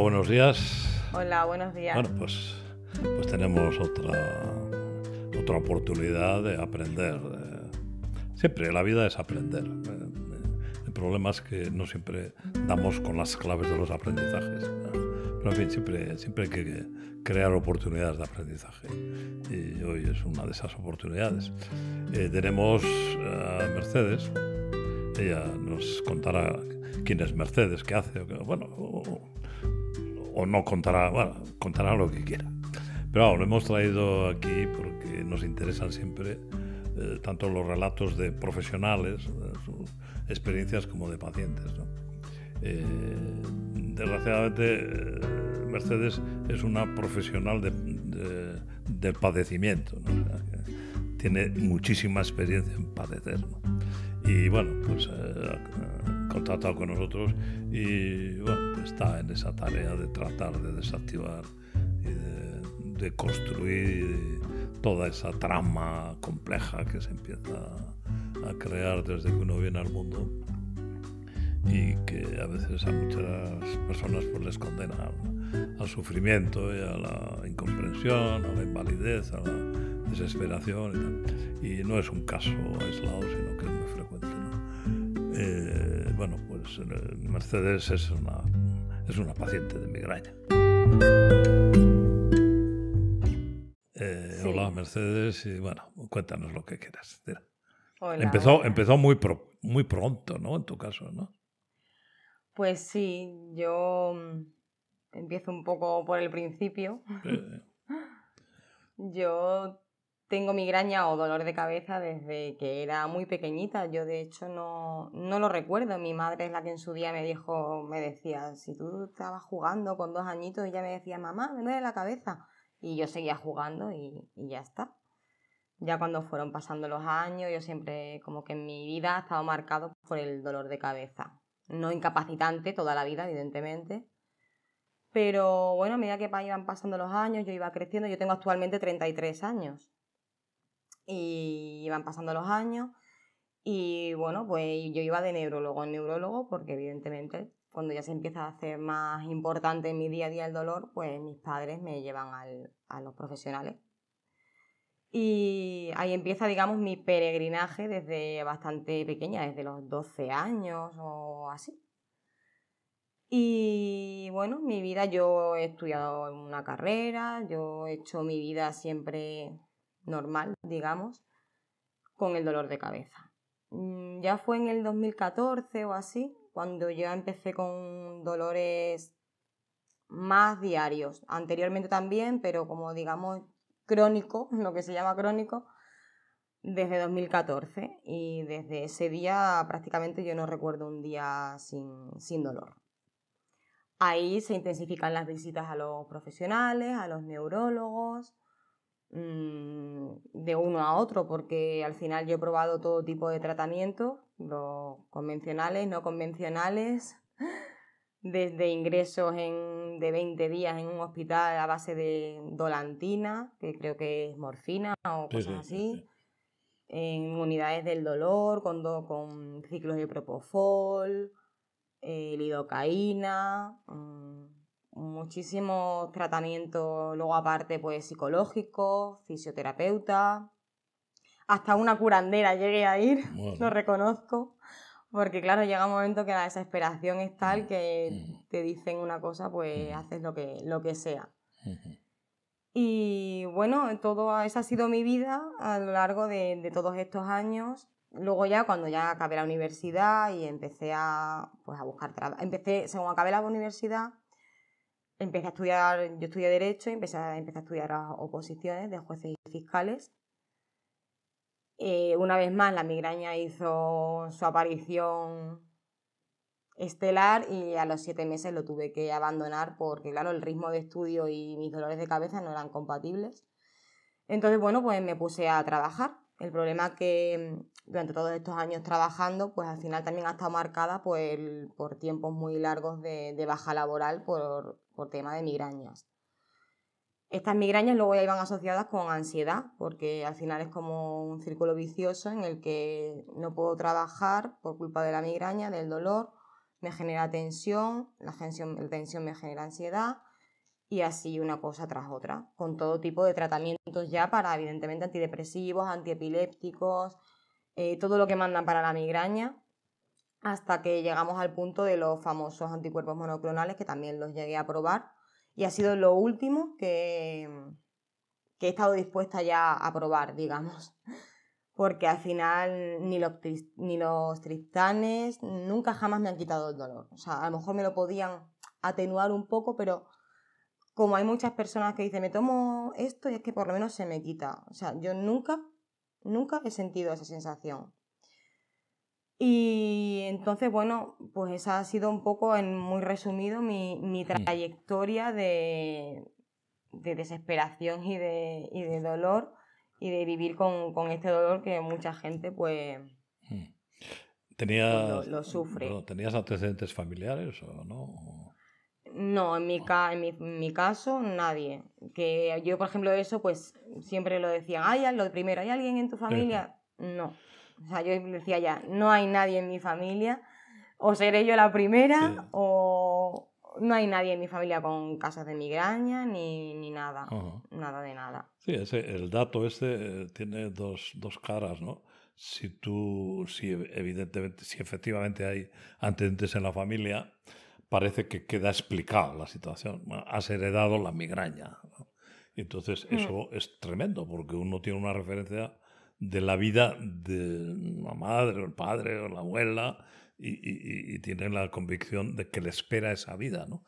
buenos días. Hola, buenos días. Bueno, pues, pues tenemos otra, otra oportunidad de aprender. Siempre la vida es aprender. El problema es que no siempre damos con las claves de los aprendizajes. Pero en fin, siempre, siempre hay que crear oportunidades de aprendizaje. Y hoy es una de esas oportunidades. Eh, tenemos a Mercedes. Ella nos contará quién es Mercedes, qué hace. Bueno, no contará, bueno, contará lo que quiera. Pero lo hemos traído aquí porque nos interesan siempre eh, tanto los relatos de profesionales, sus experiencias, como de pacientes. Eh, desgraciadamente, eh, Mercedes es una profesional del padecimiento. tiene muchísima experiencia en padecer. Y bueno, pues contactado con nosotros y bueno, está en esa tarea de tratar de desactivar y de, construir toda esa trama compleja que se empieza a crear desde que uno viene al mundo y que a veces a muchas personas pues les condena al, sufrimiento y a la incomprensión, a la invalidez, a la desesperación y, no es un caso aislado, sino que es muy frecuente. Eh, bueno, pues eh, Mercedes es una, es una paciente de migraña. Eh, hola Mercedes, y bueno, cuéntanos lo que quieras. empezó, empezó muy, muy pronto, ¿no? En tu caso, ¿no? Pues sí, yo mm, empiezo un poco por el principio. yo tengo migraña o dolor de cabeza desde que era muy pequeñita. Yo de hecho no, no, lo recuerdo. Mi madre es la que en su día me dijo, me decía, si tú estabas jugando con dos añitos, ella me decía, mamá, me duele la cabeza. Y yo seguía jugando y, y ya está. Ya cuando fueron pasando los años, yo siempre como que en mi vida ha estado marcado por el dolor de cabeza no incapacitante toda la vida, evidentemente. Pero bueno, a medida que iban pasando los años, yo iba creciendo, yo tengo actualmente 33 años. Y iban pasando los años y bueno, pues yo iba de neurólogo en neurólogo porque evidentemente cuando ya se empieza a hacer más importante en mi día a día el dolor, pues mis padres me llevan a los profesionales y ahí empieza, digamos, mi peregrinaje desde bastante pequeña, desde los 12 años o así. Y bueno, mi vida, yo he estudiado una carrera, yo he hecho mi vida siempre normal, digamos, con el dolor de cabeza. Mm, ya fue en el 2014 o así, cuando yo empecé con dolores más diarios. Anteriormente también, pero como digamos crónico, lo que se llama crónico, desde 2014 y desde ese día prácticamente yo no recuerdo un día sin, dolor. Ahí se intensifican las visitas a los profesionales, a los neurólogos, mm, de uno a otro, porque al final yo he probado todo tipo de tratamientos, los convencionales, no convencionales, desde ingresos de 20 días en un hospital a base de dolantina, que creo que es morfina o cosas así, en unidades del dolor con, con ciclos de propofol, eh, lidocaína, mm, muchísimos tratamientos, luego aparte pues psicológicos, fisioterapeuta, hasta una curandera llegué a ir, lo reconozco. Porque claro, llega un momento que la desesperación es tal que te dicen una cosa, pues haces lo que, lo que sea. Y bueno, todo esa ha sido mi vida a lo largo de, todos estos años. Luego ya cuando ya acabé la universidad y empecé a, pues, a buscar trabajo, empecé, según acabé la universidad, empecé a estudiar, yo estudié Derecho y empecé a, empecé a estudiar oposiciones de jueces y fiscales eh, una vez más, la migraña hizo su aparición estelar y a los siete meses lo tuve que abandonar porque, claro, el ritmo de estudio y mis dolores de cabeza no eran compatibles. Entonces, bueno, pues me puse a trabajar. El problema que mm, durante todos estos años trabajando, pues al final también ha estado marcada pues, por tiempos muy largos de, baja laboral por, por tema de migrañas. Estas migrañas luego ya iban asociadas con ansiedad, porque al final es como un círculo vicioso en el que no puedo trabajar por culpa de la migraña, del dolor, me genera tensión, la tensión, la tensión me genera ansiedad y así una cosa tras otra, con todo tipo de tratamientos ya para, evidentemente, antidepresivos, antiepilépticos, eh, todo lo que mandan para la migraña, hasta que llegamos al punto de los famosos anticuerpos monoclonales, que también los llegué a probar, y ha sido lo último que, que he estado dispuesta ya a probar, digamos. Porque al final ni los, ni los nunca jamás me han quitado el dolor. O sea, a lo mejor me lo podían atenuar un poco, pero como hay muchas personas que dicen, me tomo esto y es que por lo menos se me quita. O sea, yo nunca, nunca he sentido esa sensación. Y entonces, bueno, pues esa ha sido un poco, en muy resumido, mi, mi trayectoria de, de desesperación y de, y de dolor y de vivir con, con, este dolor que mucha gente, pues, mm. ¿Tenías, lo, sufre. ¿Tenías antecedentes familiares o no? No, en mi, ca en mi, mi, caso nadie. Que yo, por ejemplo, eso, pues siempre lo decía, ¿hay lo primero, ¿hay alguien en tu familia? No. O sea, yo decía ya, no hay nadie en mi familia. O seré yo la primera, o no hay nadie en mi familia con casos de migraña, ni, ni nada. Nada de nada. Sí, ese, el dato este eh, tiene dos, dos caras, ¿no? Si tú, si evidentemente, si efectivamente hay antecedentes en la familia, parece que queda explicada la situación. Has heredado la migraña. entonces mm. eso es tremendo, porque uno tiene una referencia de la vida de la madre o el padre o la abuela y, tiene la convicción de que le espera esa vida, ¿no?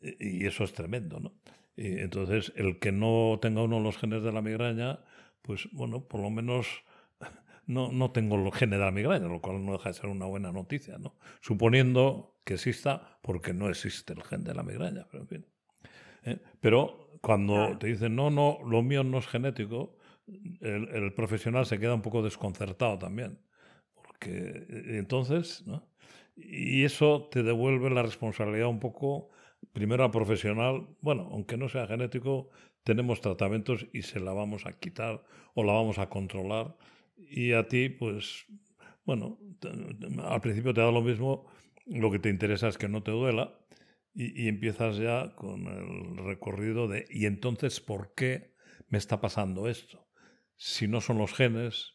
Y, eso es tremendo, ¿no? Y entonces, el que no tenga uno los genes de la migraña, pues bueno, por lo menos no, no tengo los genes de la migraña, lo cual no deja de ser una buena noticia, ¿no? Suponiendo que exista, porque no existe el gen de la migraña, pero en fin. ¿eh? Pero cuando te dicen, no, no, lo mío no es genético, el, el, profesional se queda un poco desconcertado también. Porque eh, entonces, ¿no? Y eso te devuelve la responsabilidad un poco, primero al profesional, bueno, aunque no sea genético, tenemos tratamientos y se la vamos a quitar o la vamos a controlar. Y a ti, pues, bueno, al principio te da lo mismo, lo que te interesa es que no te duela y, empiezas ya con el recorrido de, ¿y entonces por qué me está pasando esto? Si no son los genes,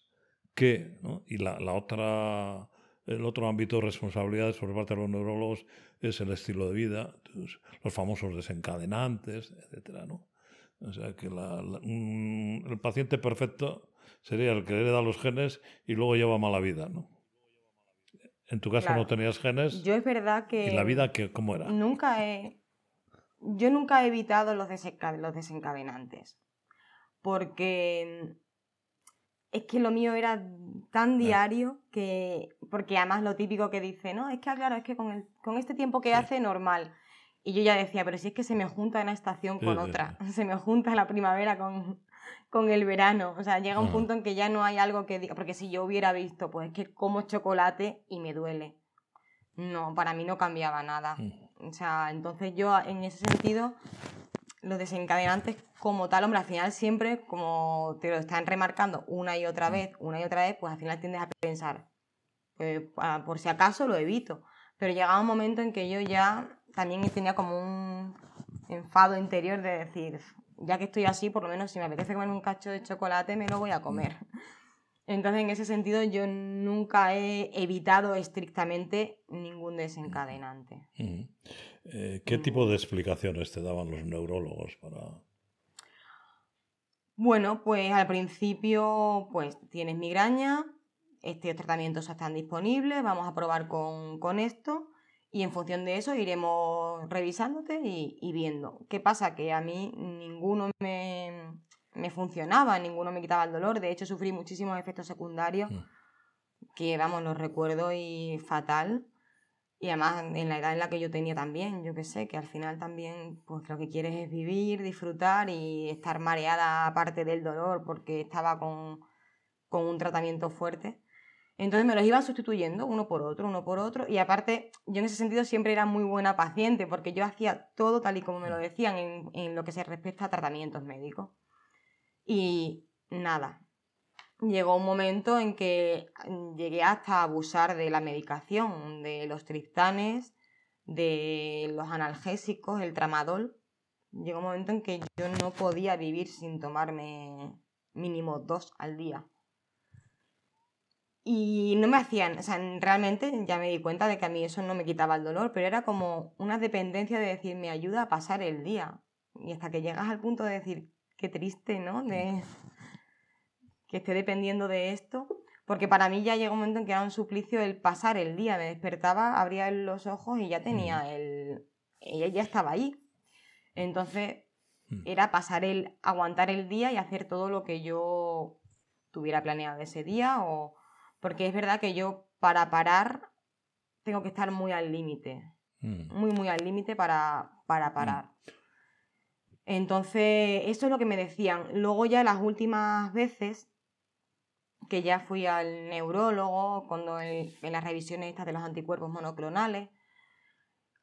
¿qué? Y la, la otra, el otro ámbito de responsabilidades por parte de los neurólogos es el estilo de vida, los famosos desencadenantes, etcétera, ¿no? O sea que el paciente perfecto sería el que hereda los genes y luego lleva mala vida, ¿no? En tu caso no tenías genes. Yo es verdad que... ¿Y la vida que, cómo era? Nunca he... Yo nunca he evitado los, los desencadenantes. Porque es que lo mío era tan diario que... Porque además lo típico que dice, no, es que claro, es que con, el, con este tiempo que hace normal. Y yo ya decía, pero si es que se me junta una estación con otra, se me junta la primavera con, con el verano. O sea, llega un punto en que ya no hay algo que diga, porque si yo hubiera visto, pues es que como chocolate y me duele. No, para mí no cambiaba nada. O sea, entonces yo en ese sentido, los desencadenantes como tal, hombre, al final siempre, como te lo están remarcando una y otra vez, una y otra vez, pues al final tiendes a pensar, pues, por si acaso lo evito. Pero llegaba un momento en que yo ya también tenía como un enfado interior de decir, ya que estoy así, por lo menos si me apetece comer un cacho de chocolate, me lo voy a comer. Entonces, en ese sentido, yo nunca he evitado estrictamente ningún desencadenante. Eh, ¿Qué tipo de explicaciones te daban los neurólogos para...? Bueno, pues al principio, pues tienes migraña, estos tratamientos están disponibles, vamos a probar con, con esto y en función de eso iremos revisándote y, viendo. ¿Qué pasa? Que a mí ninguno me, me, funcionaba, ninguno me quitaba el dolor. De hecho, sufrí muchísimos efectos secundarios mm. que, vamos, los recuerdo y fatal. Y además en la edad en la que yo tenía también, yo qué sé, que al final también pues lo que quieres es vivir, disfrutar y estar mareada aparte del dolor porque estaba con, con un tratamiento fuerte. Entonces me los iban sustituyendo uno por otro, uno por otro. Y aparte, yo en ese sentido siempre era muy buena paciente porque yo hacía todo tal y como me lo decían en, lo que se respecta a tratamientos médicos. Y nada. llegó un momento en que llegué hasta abusar de la medicación, de los triptanes, de los analgésicos, el tramadol. Llegó un momento en que yo no podía vivir sin tomarme mínimo dos al día. Y no me hacían, o sea, realmente ya me di cuenta de que a mí eso no me quitaba el dolor, pero era como una dependencia de decir, me ayuda a pasar el día. Y hasta que llegas al punto de decir, qué triste, ¿no? De que esté dependiendo de esto. Porque para mí ya llegó un momento en que era un suplicio el pasar el día. Me despertaba, abría los ojos y ya tenía mm. el. Ella ya estaba ahí. Entonces, mm. era pasar el. aguantar el día y hacer todo lo que yo tuviera planeado ese día o porque es verdad que yo para parar tengo que estar muy al límite. Mm. Muy, muy al límite para, para mm. parar. Entonces, eso es lo que me decían. Luego ya las últimas veces que ya fui al neurólogo, cuando en las revisiones estas de los anticuerpos monoclonales,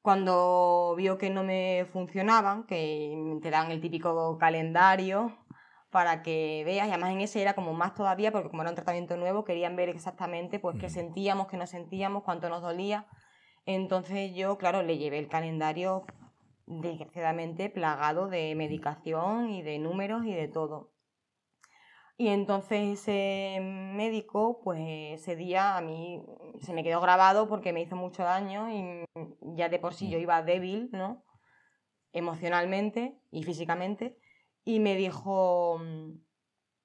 cuando vio que no me funcionaban, que te dan el típico calendario para que veas, y además en ese era como más todavía, porque como era un tratamiento nuevo, querían ver exactamente pues qué sentíamos, qué no sentíamos, cuánto nos dolía. Entonces yo, claro, le llevé el calendario desgraciadamente plagado de medicación y de números y de todo. Y entonces ese médico, pues ese día a mí se me quedó grabado porque me hizo mucho daño y ya de por sí yo iba débil, ¿no? Emocionalmente y físicamente y me dijo, mm,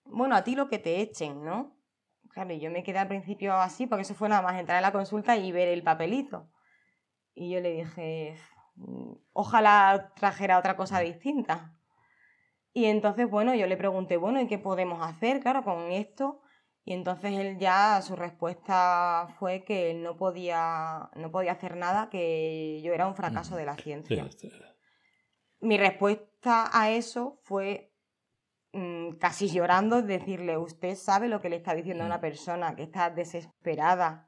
bueno, a ti lo que te echen, ¿no? Claro, y yo me quedé al principio así, porque eso fue nada más entrar a la consulta y ver el papelito. Y yo le dije, mm, ojalá trajera otra cosa distinta. Y entonces, bueno, yo le pregunté, bueno, ¿y qué podemos hacer, claro, con esto? Y entonces él ya, su respuesta fue que él no podía, no podía hacer nada, que yo era un fracaso de la ciencia. Mi respuesta a eso fue mm, casi llorando, decirle, usted sabe lo que le está diciendo a una mm. persona que está desesperada,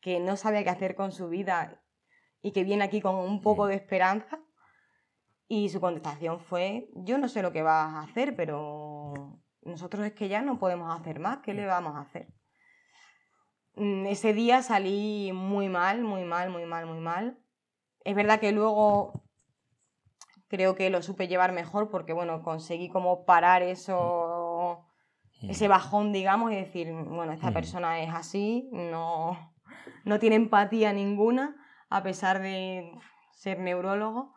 que no sabe qué hacer con su vida y que viene aquí con un poco mm. de esperanza. Y su contestación fue, yo no sé lo que vas a hacer, pero nosotros es que ya no podemos hacer más, ¿qué le vamos a hacer? Ese día salí muy mal, muy mal, muy mal, muy mal. Es verdad que luego creo que lo supe llevar mejor porque, bueno, conseguí como parar eso, mm. ese bajón, digamos, y decir, bueno, esta mm. persona es así, no, no tiene empatía ninguna, a pesar de ser neurólogo.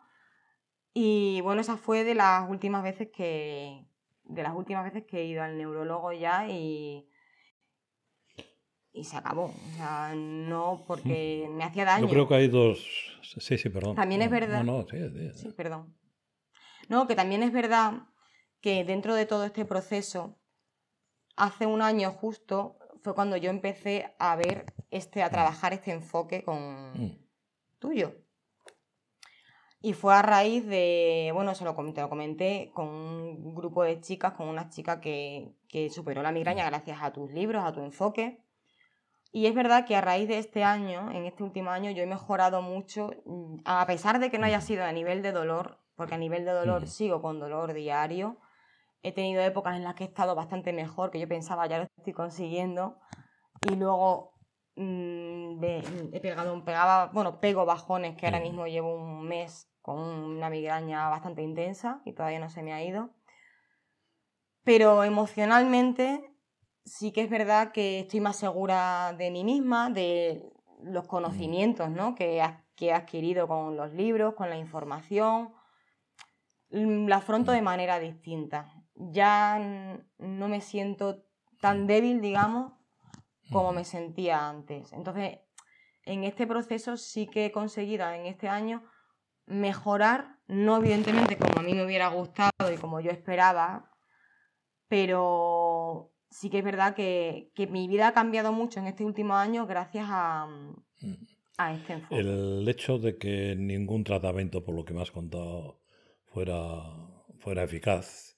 Y bueno, esa fue de las últimas veces que, de las últimas veces que he ido al neurólogo ya y, y se acabó. O sea, no porque me hacía daño. Yo creo que hay dos. Sí, sí, perdón. También es verdad. No, no, sí, sí. sí, perdón. No, que también es verdad que dentro de todo este proceso, hace un año justo fue cuando yo empecé a ver este, a trabajar este enfoque con mm. tuyo. Y fue a raíz de, bueno, se lo, te lo comenté con un grupo de chicas, con una chica que, que superó la migraña gracias a tus libros, a tu enfoque. Y es verdad que a raíz de este año, en este último año, yo he mejorado mucho, mm, a pesar de que no haya sido a nivel de dolor, porque a nivel de dolor sigo con dolor diario. He tenido épocas en las que he estado bastante mejor, que yo pensaba ya lo estoy consiguiendo, y luego mm, he pegado, pegaba, bueno, pego bajones que ahora mismo llevo un mes con una migraña bastante intensa y todavía no se me ha ido. Pero emocionalmente sí que es verdad que estoy más segura de mí misma, de los conocimientos ¿no? que, que he adquirido con los libros, con la información, la afronto de manera distinta. Ya no me siento tan débil, digamos, como me sentía antes. Entonces, en este proceso sí que he conseguido en este año mejorar, no evidentemente como a mí me hubiera gustado y como yo esperaba, pero sí que es verdad que, mi vida ha cambiado mucho en este último año gracias a, a este enfoque. El hecho de que ningún tratamiento, por lo que me has contado, fuera, fuera eficaz.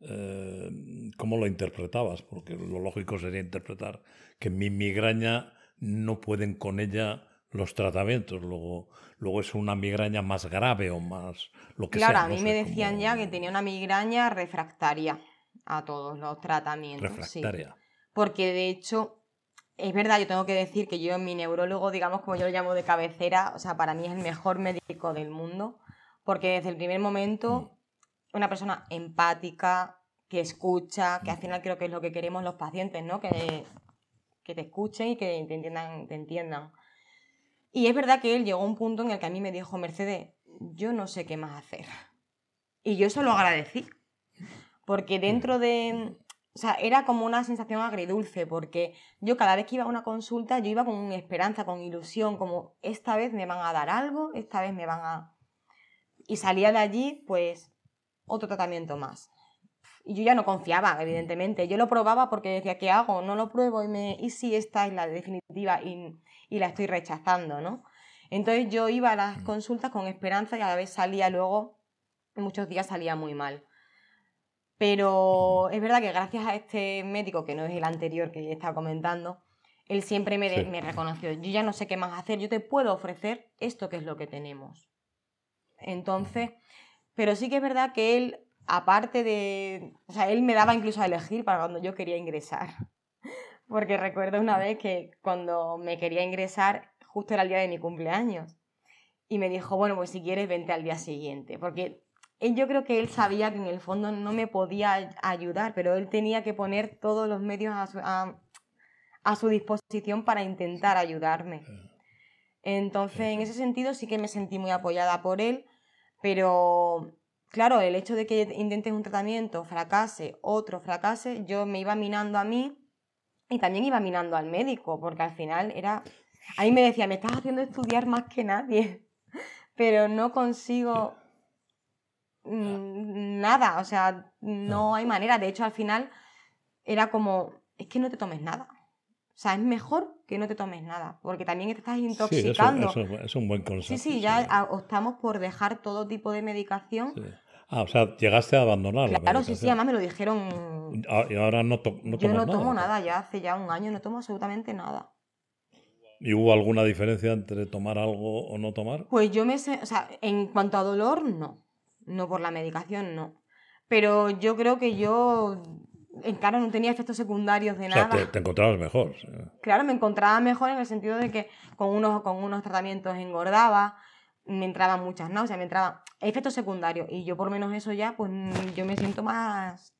Eh, ¿Cómo lo interpretabas? Porque lo lógico sería interpretar que mi migraña no pueden con ella los tratamientos, luego, luego es una migraña más grave o más lo que claro, sea. Claro, a mí me decían ya que tenía una migraña refractaria. a todos los tratamientos. Refractaria. Porque de hecho, es verdad, yo tengo que decir que yo, mi neurólogo, digamos como yo lo llamo de cabecera, o sea, para mí es el mejor médico del mundo, porque desde el primer momento, mm. una persona empática, que escucha, que al mm. final creo que es lo que queremos los pacientes, ¿no? Que, que te escuchen y que te entiendan, te entiendan. Y es verdad que él llegó a un punto en el que a mí me dijo, Mercedes, yo no sé qué más hacer. Y yo eso lo agradecí. Porque dentro de... O sea, era como una sensación agridulce, porque yo cada vez que iba a una consulta, yo iba con esperanza, con ilusión, como esta vez me van a dar algo, esta vez me van a... Y salía de allí, pues, otro tratamiento más. Y yo ya no confiaba, evidentemente. Yo lo probaba porque decía, ¿qué hago? No lo pruebo y, me... ¿y si esta es la definitiva y, y la estoy rechazando, ¿no? Entonces yo iba a las mm. consultas con esperanza y a la vez salía luego, muchos días salía muy mal. Pero es verdad que gracias a este médico, que no es el anterior que estaba comentando, él siempre me, me, reconoció, yo ya no sé qué más hacer, yo te puedo ofrecer esto que es lo que tenemos. Entonces, pero sí que es verdad que él, aparte de, o sea, él me daba incluso a elegir para cuando yo quería ingresar. Porque recuerdo una vez que cuando me quería ingresar, justo era el día de mi cumpleaños. Y me dijo, bueno, pues si quieres, vente al día siguiente. Porque yo creo que él sabía que en el fondo no me podía ayudar, pero él tenía que poner todos los medios a su, disposición para intentar ayudarme. Entonces, en ese sentido sí que me sentí muy apoyada por él, pero claro, el hecho de que intentes un tratamiento, fracase, otro fracase, yo me iba minando a mí y también iba minando al médico, porque al final era Ahí me decía, me estás haciendo estudiar más que nadie, pero no consigo nada, o sea, no hay manera. De hecho, al final era como, es que no te tomes nada. O sea, es mejor que no te tomes nada, porque también te estás intoxicando. Sí, eso, es un buen consejo. Sí, sí, ya optamos por dejar todo tipo de medicación. Ah, o sea, llegaste a abandonar Claro, sí, sí, además me lo dijeron. Ah, y ahora no, to no Yo no tomo nada, ya hace ya un año no tomo absolutamente nada. ¿Y hubo alguna diferencia entre tomar algo o no tomar? Pues yo me sé, o sea, en cuanto a dolor, no. No por la medicación, no. Pero yo creo que yo, en cara, no tenía efectos secundarios de nada. O sea, te, encontrabas mejor. Claro, me encontraba mejor en el sentido de que con unos, con unos tratamientos engordaba, me entraban muchas náuseas, me entraban efectos secundarios. Y yo por menos eso ya, pues yo me siento más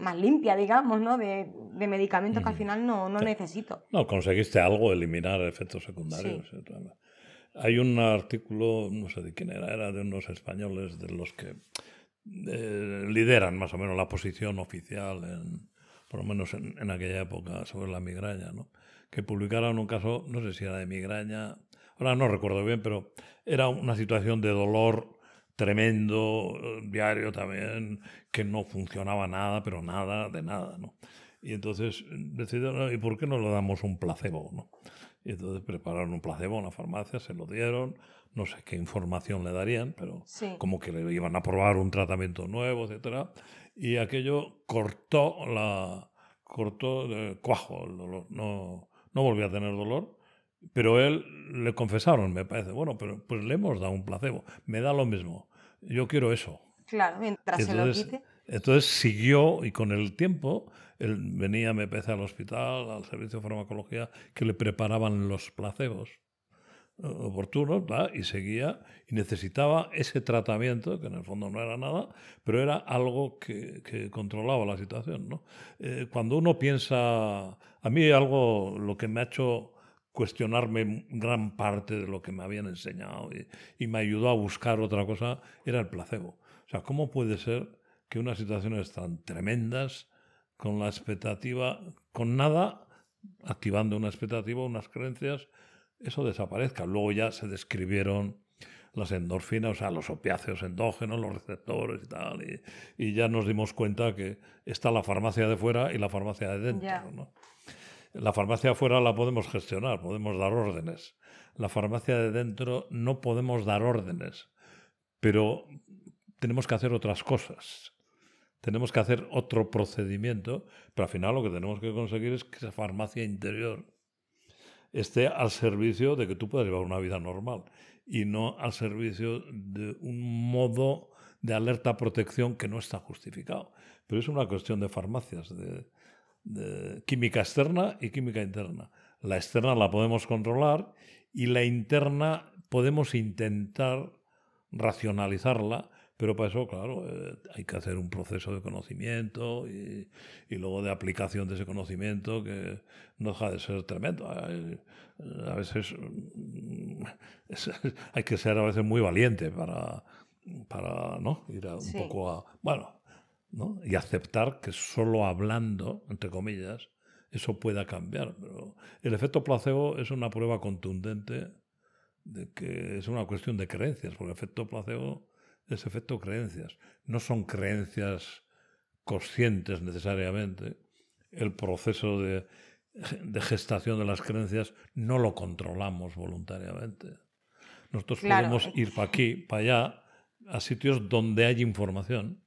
más limpia, digamos, ¿no? De, de medicamentos que al final no, no necesito. No, conseguiste algo, eliminar efectos secundarios. Hay un artículo, no sé de quién era, era de unos españoles de los que eh, lideran más o menos la posición oficial, por lo menos en, en, aquella época, sobre la migraña, ¿no? Que publicaron un caso, no sé si era de migraña, ahora no recuerdo bien, pero era una situación de dolor tremendo, diario también, que no funcionaba nada, pero nada de nada, ¿no? Y entonces decidieron, ¿y por qué no le damos un placebo, no? Y entonces prepararon un placebo en la farmacia, se lo dieron, no sé qué información le darían, pero como que le iban a probar un tratamiento nuevo, etcétera, y aquello cortó la cortó el cuajo el dolor, no no volvió a tener dolor pero él le confesaron, me parece, bueno, pero pues le hemos dado un placebo, me da lo mismo, yo quiero eso. Claro, mientras se lo quite. Entonces siguió y con el tiempo él venía, me parece, al hospital, al servicio de farmacología, que le preparaban los placebos oportunos, y seguía y necesitaba ese tratamiento, que en el fondo no era nada, pero era algo que, que controlaba la situación. ¿no? Eh, cuando uno piensa, a mí algo, lo que me ha hecho cuestionarme gran parte de lo que me habían enseñado y, me ayudó a buscar otra cosa, era el placebo. O sea, ¿cómo puede ser que unas situaciones tan tremendas, con la expectativa, con nada, activando una expectativa, unas creencias, eso desaparezca? Luego ya se describieron las endorfinas, o sea, los opiáceos endógenos, los receptores y tal, y, ya nos dimos cuenta que está la farmacia de fuera y la farmacia de dentro. ¿no? La farmacia afuera la podemos gestionar, podemos dar órdenes. La farmacia de dentro no podemos dar órdenes, pero tenemos que hacer otras cosas. Tenemos que hacer otro procedimiento, pero al final lo que tenemos que conseguir es que esa farmacia interior esté al servicio de que tú puedas llevar una vida normal y no al servicio de un modo de alerta protección que no está justificado. Pero es una cuestión de farmacias, de, de química externa y química interna. La externa la podemos controlar y la interna podemos intentar racionalizarla, pero para eso, claro, eh, hay que hacer un proceso de conocimiento y, luego de aplicación de ese conocimiento que no deja de ser tremendo. a veces mm, hay que ser a veces muy valiente para, para ¿no? ir un poco a... Bueno, ¿no? y aceptar que solo hablando, entre comillas, eso pueda cambiar. Pero el efecto placebo es una prueba contundente de que es una cuestión de creencias, porque el efecto placebo es efecto creencias. No son creencias conscientes necesariamente. El proceso de, gestación de las creencias no lo controlamos voluntariamente. Nosotros podemos ir para aquí, para allá, a sitios donde hay información,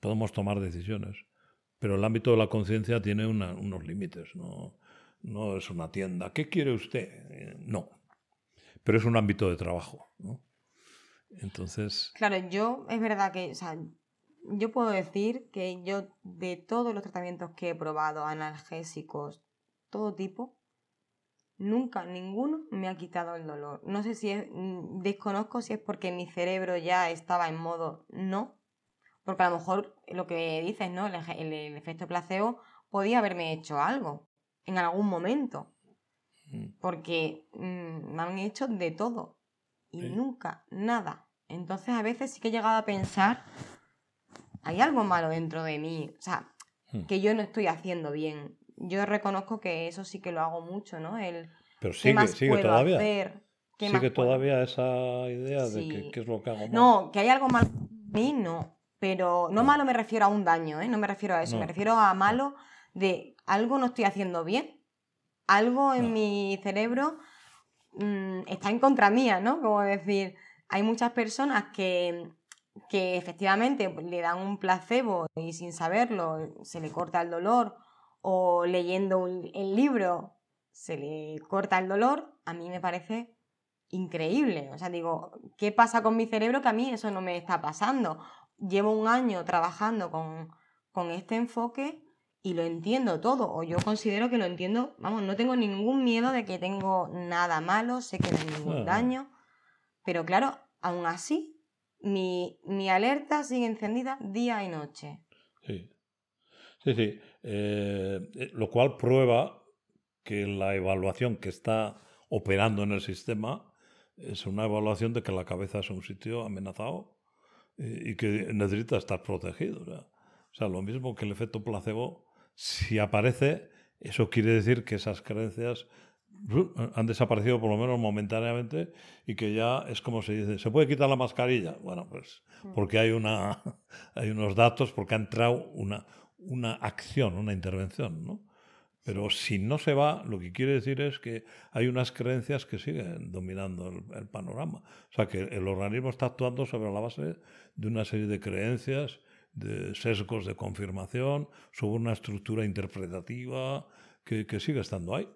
podemos tomar decisiones, pero el ámbito de la conciencia tiene unos límites, no, no es una tienda. ¿Qué quiere usted? No, pero es un ámbito de trabajo. ¿no? Entonces. Claro, yo es verdad que, o sea, yo puedo decir que yo de todos los tratamientos que he probado, analgésicos, todo tipo, nunca ninguno me ha quitado el dolor. No sé si es, mm, desconozco si es porque mi cerebro ya estaba en modo no, porque a lo mejor lo que dices, ¿no? El, el efecto placebo podía haberme hecho algo en algún momento. Mm. Porque mm, me han hecho de todo y nunca nada. Entonces a veces sí que he llegado a pensar, hay algo malo dentro de mí, o sea, hmm. que yo no estoy haciendo bien. Yo reconozco que eso sí que lo hago mucho, ¿no? El, Pero sigue, sigue todavía. sigue todavía esa idea de que, es lo que hago mal. No, que hay algo malo en mí, no. Pero no malo me refiero a un daño, ¿eh? No me refiero a eso, me refiero a malo de algo no estoy haciendo bien. Algo en mi cerebro mm, está en contra mía, ¿no? Como decir, hay muchas personas que, que efectivamente le dan un placebo y sin saberlo se le corta el dolor o leyendo el libro se le corta el dolor, a mí me parece increíble. O sea, digo, ¿qué pasa con mi cerebro que a mí eso no me está pasando? Llevo un año trabajando con, con este enfoque y lo entiendo todo, o yo considero que lo entiendo, vamos, no tengo ningún miedo de que tengo nada malo, sé que no hay ningún daño, pero claro, aún así, mi, alerta sigue encendida día y noche. Sí, sí, sí. Eh, eh, lo cual prueba que la evaluación que está operando en el sistema es una evaluación de que la cabeza es un sitio amenazado y, que necesita estar protegido. O sea, lo mismo que el efecto placebo, si aparece, eso quiere decir que esas creencias han desaparecido por lo menos momentáneamente y que ya es como se dice, ¿se puede quitar la mascarilla? Bueno, pues mm. porque hay, una, hay unos datos, porque ha entrado una, una acción, una intervención, ¿no? Pero si no se va, lo que quiere decir es que hay unas creencias que siguen dominando el, el, panorama. O sea, que el organismo está actuando sobre la base de una serie de creencias, de sesgos de confirmación, sobre una estructura interpretativa que, que sigue estando ahí.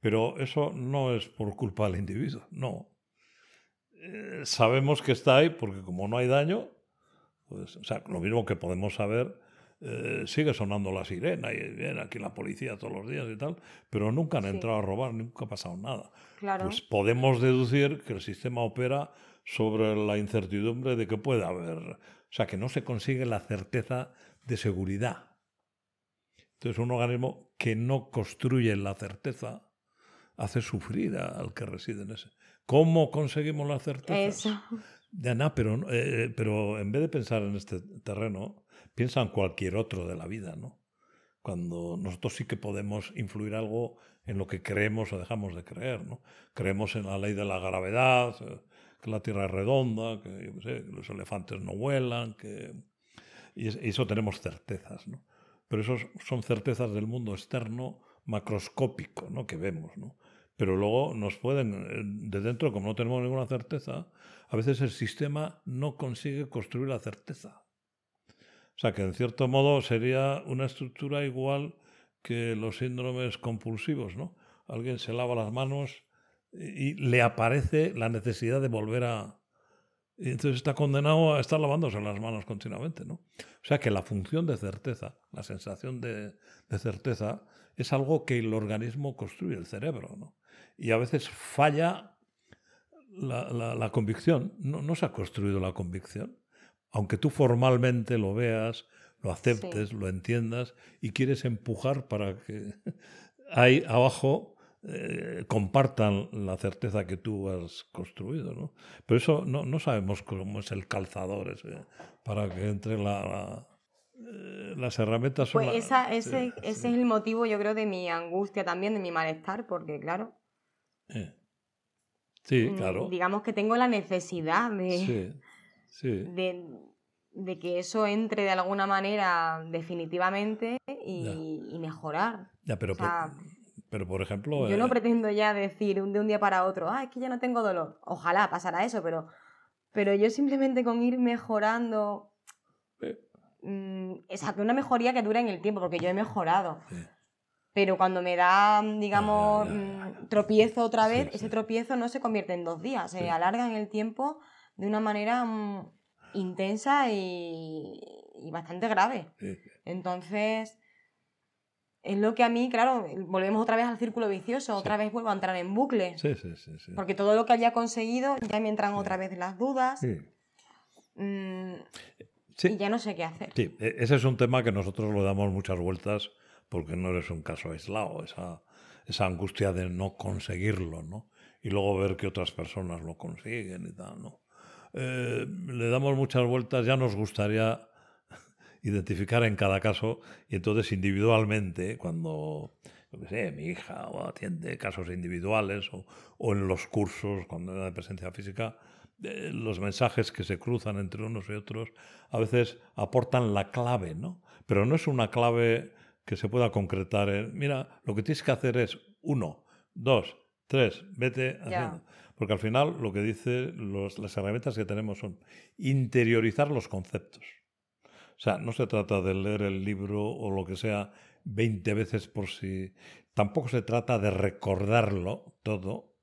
Pero eso no es por culpa del individuo, no. Eh, sabemos que está ahí porque como no hay daño, pues, o sea, lo mismo que podemos saber, eh, sigue sonando la sirena y viene aquí la policía todos los días y tal, pero nunca han entrado a robar, nunca ha pasado nada. Claro. Pues podemos deducir que el sistema opera sobre la incertidumbre de que puede haber, sea, que no se consigue la certeza de seguridad. Entonces, un organismo que no construye la certeza hace sufrir al que reside en ese. ¿Cómo conseguimos la certeza? Eso. Ya, pero, eh, pero en vez de pensar en este terreno, piensa en cualquier otro de la vida, ¿no? Cuando nosotros sí que podemos influir algo en lo que creemos o dejamos de creer, ¿no? Creemos en la ley de la gravedad, eh, que la Tierra es redonda, que, que los elefantes no vuelan, que... Y eso tenemos certezas, ¿no? pero esos son certezas del mundo externo macroscópico ¿no? que vemos. ¿no? Pero luego nos pueden, eh, de dentro, como no tenemos ninguna certeza, a veces el sistema no consigue construir la certeza. O sea que en cierto modo sería una estructura igual que los síndromes compulsivos, ¿no? Alguien se lava las manos y le aparece la necesidad de volver a, Y entonces está condenado a estar lavándose las manos continuamente, ¿no? O sea que la función de certeza, la sensación de, certeza, es algo que el organismo construye, el cerebro, ¿no? Y a veces falla la, convicción, no, no, se ha construido la convicción. Aunque tú formalmente lo veas, lo aceptes, lo entiendas y quieres empujar para que ahí abajo eh, compartan la certeza que tú has construido. ¿no? Pero eso no, no sabemos cómo es el calzador ese, para que entre la, eh, las herramientas. Pues esa, ese, ese es el motivo, yo creo, de mi angustia también, de mi malestar, porque claro. Eh. Sí, mm, claro. Digamos que tengo la necesidad de, de, de, que eso entre de alguna manera definitivamente y, mejorar. Ya, pero, pero por ejemplo... Yo no eh, pretendo ya decir de un día para otro, ah, es que ya no tengo dolor. Ojalá pasara eso, pero, pero yo simplemente con ir mejorando... Mm, o sea, que una mejoría que dura en el tiempo, porque yo he mejorado. Pero cuando me da, digamos, mm, tropiezo otra vez, ese tropiezo no se convierte en dos días, se alarga en el tiempo de una manera mm, intensa y, y, bastante grave. Entonces, es lo que a mí, claro, volvemos otra vez al círculo vicioso, otra vez vuelvo a entrar en bucle. Sí, sí, sí, Porque todo lo que había conseguido, ya me entran otra vez las dudas. Mm, y ya no sé qué hacer. Sí, e, ese es un tema que nosotros le damos muchas vueltas porque no eres un caso aislado, esa, esa angustia de no conseguirlo, ¿no? Y luego ver que otras personas lo consiguen y tal, ¿no? Eh, le damos muchas vueltas, ya nos gustaría identificar en cada caso y entonces individualmente, cuando, yo sé, mi hija o atiende casos individuales o, o en los cursos, cuando era de presencia física, eh, los mensajes que se cruzan entre unos y otros a veces aportan la clave, ¿no? Pero no es una clave que se pueda concretar en, mira, lo que tienes que hacer es uno, dos, tres, vete haciendo. Porque al final lo que dice las herramientas que tenemos son interiorizar los conceptos. O sea, no se trata de leer el libro o lo que sea 20 veces por si... Tampoco se trata de recordarlo todo.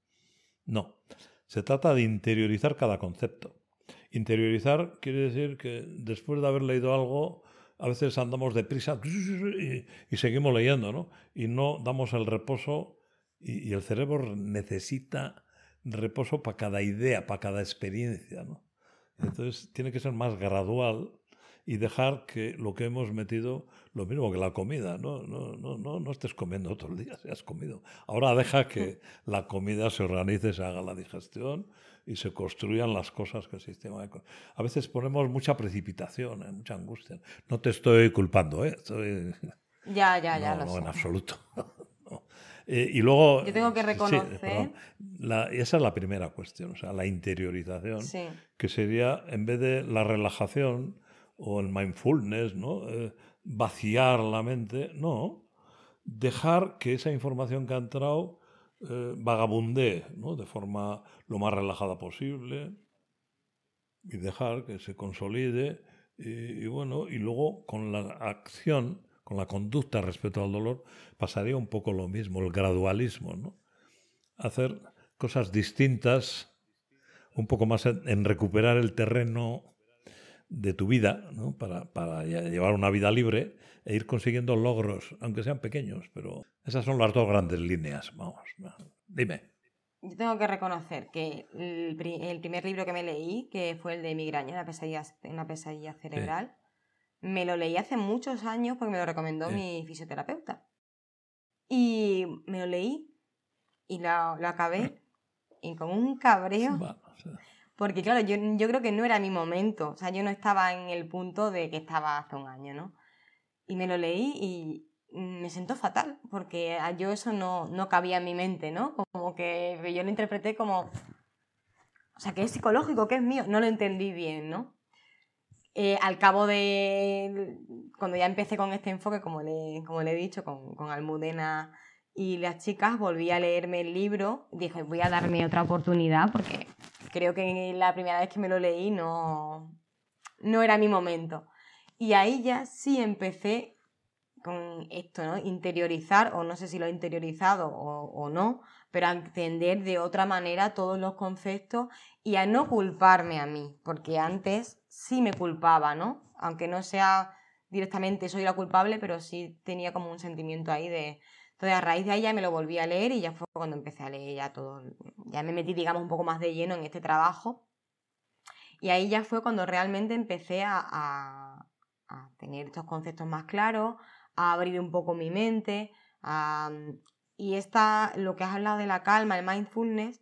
No. Se trata de interiorizar cada concepto. Interiorizar quiere decir que después de haber leído algo, a veces andamos deprisa y, y seguimos leyendo, ¿no? Y no damos el reposo y, y el cerebro necesita reposo para cada idea, para cada experiencia, ¿no? Entonces tiene que ser más gradual y dejar que lo que hemos metido, lo mismo que la comida, no, no, no, no, no estés comiendo todo el día si has comido. Ahora deja que la comida se organice, se haga la digestión y se construyan las cosas que el sistema... A veces ponemos mucha precipitación, ¿eh? mucha angustia. No te estoy culpando, ¿eh? Estoy... Ya, ya, ya. No, no en absoluto. Eh, y luego... Yo tengo que reconocer... la, esa es la primera cuestión, o sea, la interiorización, que sería, en vez de la relajación, o el mindfulness, ¿no? Eh, vaciar la mente, no, dejar que esa información que ha entrado eh, vagabundee ¿no? de forma lo más relajada posible y dejar que se consolide y, bueno, y luego con la acción, con la conducta respecto al dolor, pasaría un poco lo mismo, el gradualismo, ¿no? Hacer cosas distintas, un poco más en recuperar el terreno de tu vida, ¿no? para, para, llevar una vida libre e ir consiguiendo logros, aunque sean pequeños, pero esas son las dos grandes líneas. Vamos, dime. Yo tengo que reconocer que el, primer libro que me leí, que fue el de Migraña, una pesadilla, una pesadilla cerebral, me lo leí hace muchos años porque me lo recomendó mi fisioterapeuta. Y me lo leí y lo, lo acabé y con un cabreo. Porque claro, yo, yo creo que no era mi momento, o sea, yo no estaba en el punto de que estaba hace un año, ¿no? Y me lo leí y me sentó fatal, porque yo eso no, no cabía en mi mente, ¿no? Como que yo lo interpreté como, o sea, que es psicológico, que es mío, no lo entendí bien, ¿no? Eh, al cabo de, cuando ya empecé con este enfoque, como le, como le he dicho, con, con Almudena y las chicas, volví a leerme el libro, dije, voy a darme otra oportunidad porque creo que la primera vez que me lo leí no, no era mi momento. Y ahí ya sí empecé con esto, ¿no? Interiorizar, o no sé si lo he interiorizado o, no, pero a entender de otra manera todos los conceptos y a no culparme a mí, porque antes sí me culpaba, ¿no? Aunque no sea directamente soy la culpable, pero sí tenía como un sentimiento ahí de... Entonces a raíz de ahí ya me lo volví a leer y ya fue cuando empecé a leer ya todo, ya me metí digamos un poco más de lleno en este trabajo y ahí ya fue cuando realmente empecé a, tener estos conceptos más claros, a abrir un poco mi mente. y esta, lo que has hablado de la calma, el mindfulness,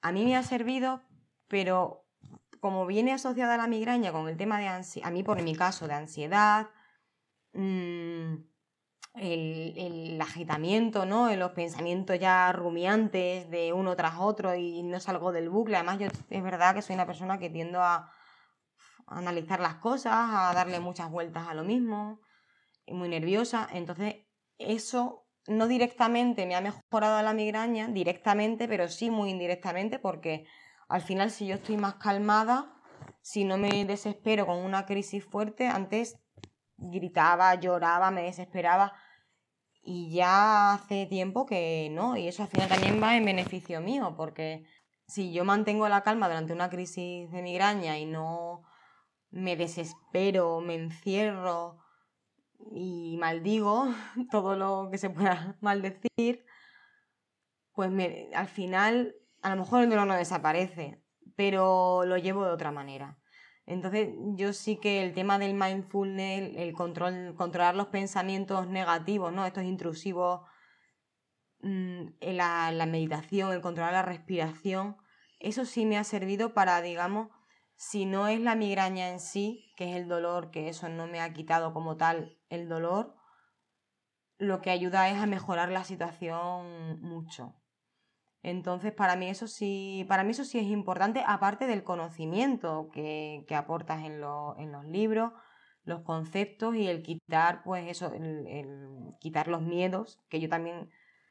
a mí me ha servido, pero como viene asociada a la migraña con el tema de ansiedad, a mí por mi caso de ansiedad, mm, el, agitamiento, ¿no? los pensamientos ya rumiantes de uno tras otro y no salgo del bucle. Además, yo es verdad que soy una persona que tiendo a, analizar las cosas, a darle muchas vueltas a lo mismo, muy nerviosa. Entonces, eso no directamente me ha mejorado la migraña, directamente, pero sí muy indirectamente, porque al final si yo estoy más calmada, si no me desespero con una crisis fuerte, antes gritaba, lloraba, me desesperaba y ya hace tiempo que no, y eso al final también va en beneficio mío, porque si yo mantengo la calma durante una crisis de migraña y no me desespero, me encierro y maldigo todo lo que se pueda maldecir, pues al final a lo mejor el dolor no desaparece, pero lo llevo de otra manera. Entonces, yo sí que el tema del mindfulness, el control, controlar los pensamientos negativos, ¿no? Estos intrusivos, mm, la, la meditación, el controlar la respiración, eso sí me ha servido para, digamos, si no es la migraña en sí, que es el dolor, que eso no me ha quitado como tal el dolor, lo que ayuda es a mejorar la situación mucho. Entonces, para mí eso sí, para mí eso sí es importante, aparte del conocimiento que, aportas en, los libros, los conceptos y el quitar, pues eso, el, quitar los miedos, que yo también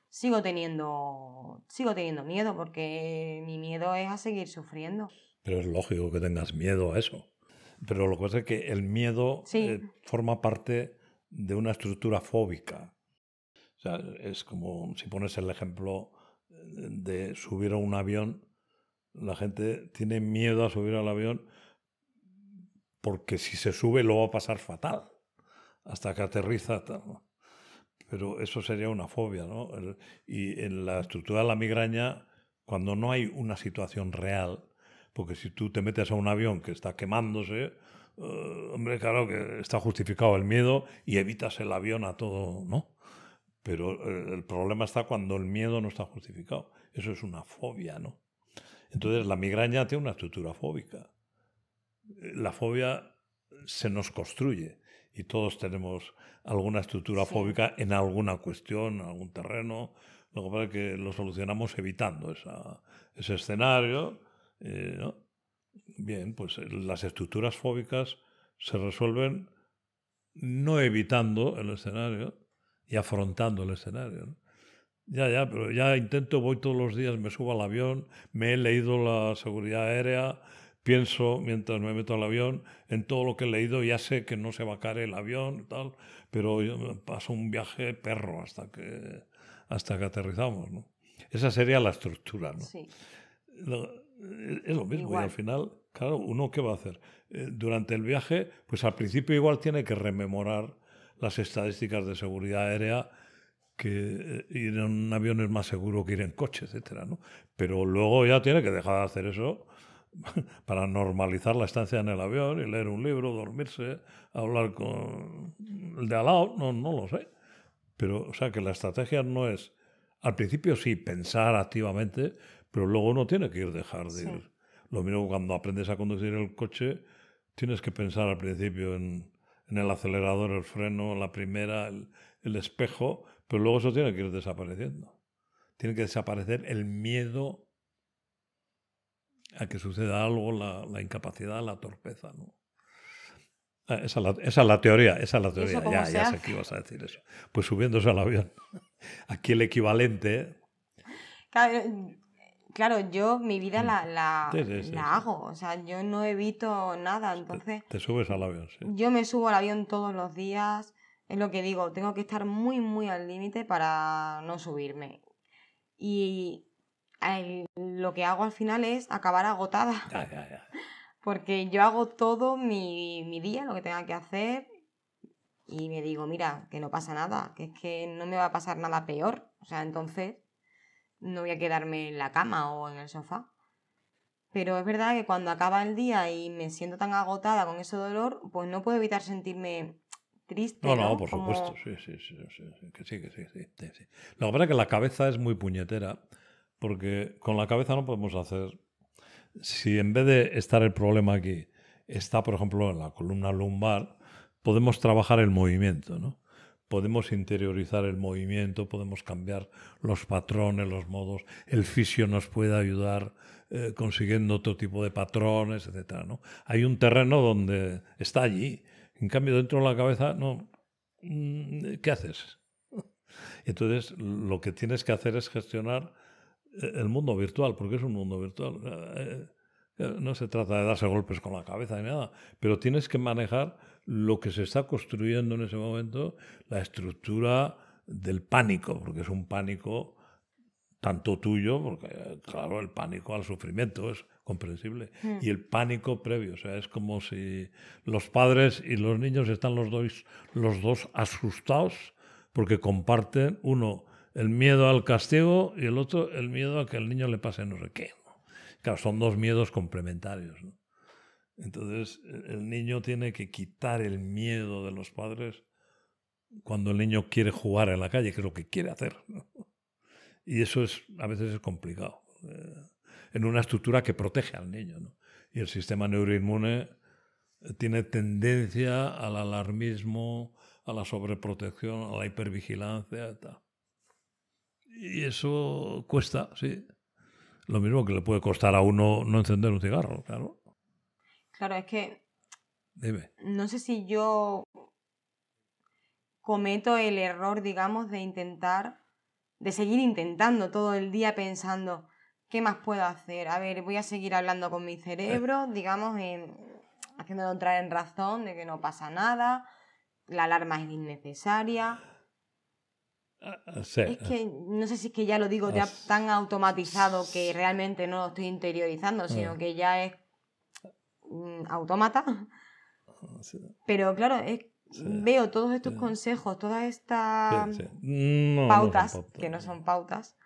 sigo teniendo, sigo teniendo miedo, porque mi miedo es a seguir sufriendo. Pero es lógico que tengas miedo a eso. Pero lo que pasa es que el miedo eh, forma parte de una estructura fóbica. O sea, es como si pones el ejemplo de subir a un avión, la gente tiene miedo a subir al avión porque si se sube lo va a pasar fatal hasta que aterriza. Pero eso sería una fobia, ¿no? Y en la estructura de la migraña, cuando no hay una situación real, porque si tú te metes a un avión que está quemándose, eh, hombre, claro que está justificado el miedo y evitas el avión a todo, ¿no? Pero eh, el problema está cuando el miedo no está justificado. Eso es una fobia, ¿no? Entonces la migraña tiene una estructura fóbica. La fobia se nos construye y todos tenemos alguna estructura fóbica en alguna cuestión, en algún terreno. Lo que pasa es que lo solucionamos evitando ese escenario. Eh, Bien, pues eh, las estructuras fóbicas se resuelven no evitando el escenario, y afrontando el escenario. Ya, ya, pero ya intento, voy todos los días, me subo al avión, me he leído la seguridad aérea, pienso mientras me meto al avión en todo lo que he leído, ya sé que no se va a caer el avión y tal, pero yo paso un viaje perro hasta que, hasta que aterrizamos. ¿no? Esa sería la estructura. ¿no? Sí. Es lo mismo, y al final, claro, ¿uno qué va a hacer? Eh, durante el viaje, pues al principio igual tiene que rememorar las estadísticas de seguridad aérea que eh, ir en un avión es más seguro que ir en coche, etcétera, ¿no? Pero luego ya tiene que dejar de hacer eso para normalizar la estancia en el avión y leer un libro, dormirse, hablar con el de al lado, no, no lo sé. Pero, o sea, que la estrategia no es, al principio sí, pensar activamente, pero luego no tiene que ir dejar de ir. Lo mismo cuando aprendes a conducir el coche, tienes que pensar al principio en en el acelerador, el freno, la primera, el, espejo, pero luego eso tiene que ir desapareciendo. Tiene que desaparecer el miedo a que suceda algo, la, incapacidad, la torpeza. ¿no? Ah, esa, es la, teoría, esa es la teoría. Ya, ya sé que ibas a decir eso. Pues subiéndose al avión. Aquí el equivalente. Claro, yo mi vida mm. la, la, hago, o sea, yo no evito nada, entonces... Te, subes al avión, sí. Yo me subo al avión todos los días, Es lo que digo, tengo que estar muy, muy al límite para no subirme. Y lo que hago al final es acabar agotada. Porque yo hago todo mi, mi día, lo que tenga que hacer, y me digo, mira, que no pasa nada, que es que no me va a pasar nada peor. O sea, entonces no voy a quedarme en la cama o en el sofá. Pero es verdad que cuando acaba el día y me siento tan agotada con ese dolor, pues no puedo evitar sentirme triste. No, no, por supuesto, sí, sí, sí, sí, que sí, que sí, sí, sí. Lo que pasa es que la cabeza es muy puñetera, porque con la cabeza no podemos hacer... Si en vez de estar el problema aquí, está, por ejemplo, en la columna lumbar, podemos trabajar el movimiento, ¿no? Podemos interiorizar el movimiento, podemos cambiar los patrones, los modos. El fisio nos puede ayudar eh, consiguiendo otro tipo de patrones, etc. ¿no? Hay un terreno donde está allí en cambio, dentro de la cabeza, no. Mm, ¿Qué haces? Entonces, lo que tienes que hacer es gestionar eh, el mundo virtual, porque es un mundo virtual. Eh, eh, no se trata de darse golpes con la cabeza ni nada, pero tienes que manejar lo que se está construyendo en ese momento, la estructura del pánico, porque es un pánico tanto tuyo, porque claro, el pánico al sufrimiento es comprensible. Hmm. Y el pánico previo, o sea, es como si los padres y los niños están los dos, los dos asustados porque comparten uno el miedo al castigo y el otro el miedo a que el niño le pase no sé qué. Claro, son dos miedos complementarios. Entonces, el niño tiene que quitar el miedo de los padres cuando el niño quiere jugar en la calle, que es lo que quiere hacer. Y eso es a veces es complicado. Eh, en una estructura que protege al niño. ¿no? Y el sistema neuroinmune eh, tiene tendencia al alarmismo, a la sobreprotección, a la hipervigilancia. Tal. Y eso cuesta, sí. Lo mismo que le puede costar a uno no encender un cigarro, claro. Claro, es que. Dime. No sé si yo cometo el error, digamos, de intentar, de seguir intentando todo el día pensando, ¿Qué más puedo hacer? A ver, voy a seguir hablando con mi cerebro, digamos, haciéndolo entrar en razón de que no pasa nada, la alarma es innecesaria. Ah, ah, es que no sé si es que ya lo digo ya tan automatizado que realmente no lo estoy interiorizando, sino ah. que ya es autómata. Pero claro, veo todos estos consejos, todas estas pautas, que no son pautas,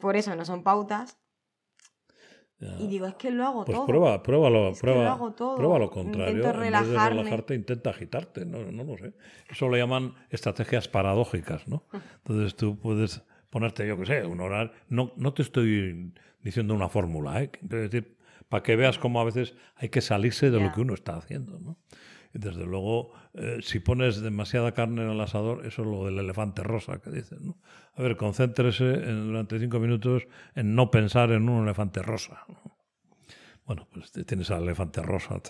por eso no son pautas. Y digo, es que lo hago pues todo. Prueba, pruébalo, prueba, lo hago todo. prueba lo contrario. Intento relajarme. En vez de relajarte, intenta agitarte. No, no lo sé. Eso lo llaman estrategias paradójicas, ¿no? Entonces tú puedes ponerte, yo qué sé, un horario. No, no te estoy diciendo una fórmula, ¿eh? Quiero decir, para que veas cómo a veces hay que salirse de lo que uno está haciendo, ¿no? Y desde luego, eh, si pones demasiada carne en el asador, eso es lo del elefante rosa que dicen. ¿no? A ver, concéntrese durante cinco minutos en no pensar en un elefante rosa. Bueno, pues tienes al elefante rosa.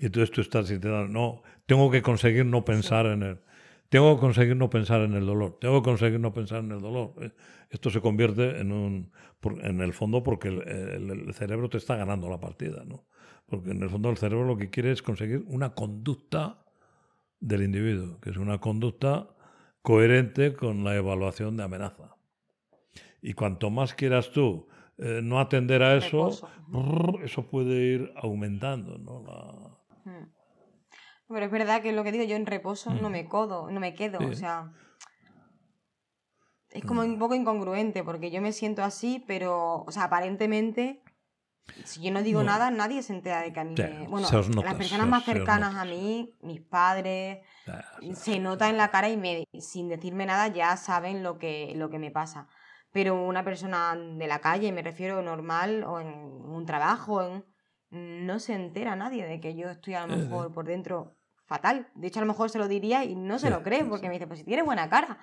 y entonces tú estás intentando, no, tengo que conseguir no pensar en él. Tengo que conseguir no pensar en el dolor. Tengo que conseguir no pensar en el dolor. Eh, esto se convierte en un, en el fondo porque el, el cerebro te está ganando la partida, ¿no? Porque en el fondo el cerebro lo que quiere es conseguir una conducta del individuo, que es una conducta coherente con la evaluación de amenaza. Y cuanto más quieras tú eh, no atender a eso, eso puede ir aumentando. ¿no? Hmm. Pero es verdad que lo que digo yo en reposo no hmm. me codo, no me quedo. O sea, es como hmm. un poco incongruente porque yo me siento así, pero, o sea, aparentemente si yo no digo nada, nadie se entera de que a mí me... Bueno, las personas más cercanas a mí, mis padres, se nota en la cara y me, sin decirme nada ya saben lo que, lo que me pasa. Pero una persona de la calle, me refiero normal, o en un trabajo, en, no se entera nadie de que yo estoy a lo mejor por dentro fatal. De hecho, a lo mejor se lo diría y no se lo cree, porque me dice, pues si tiene buena cara.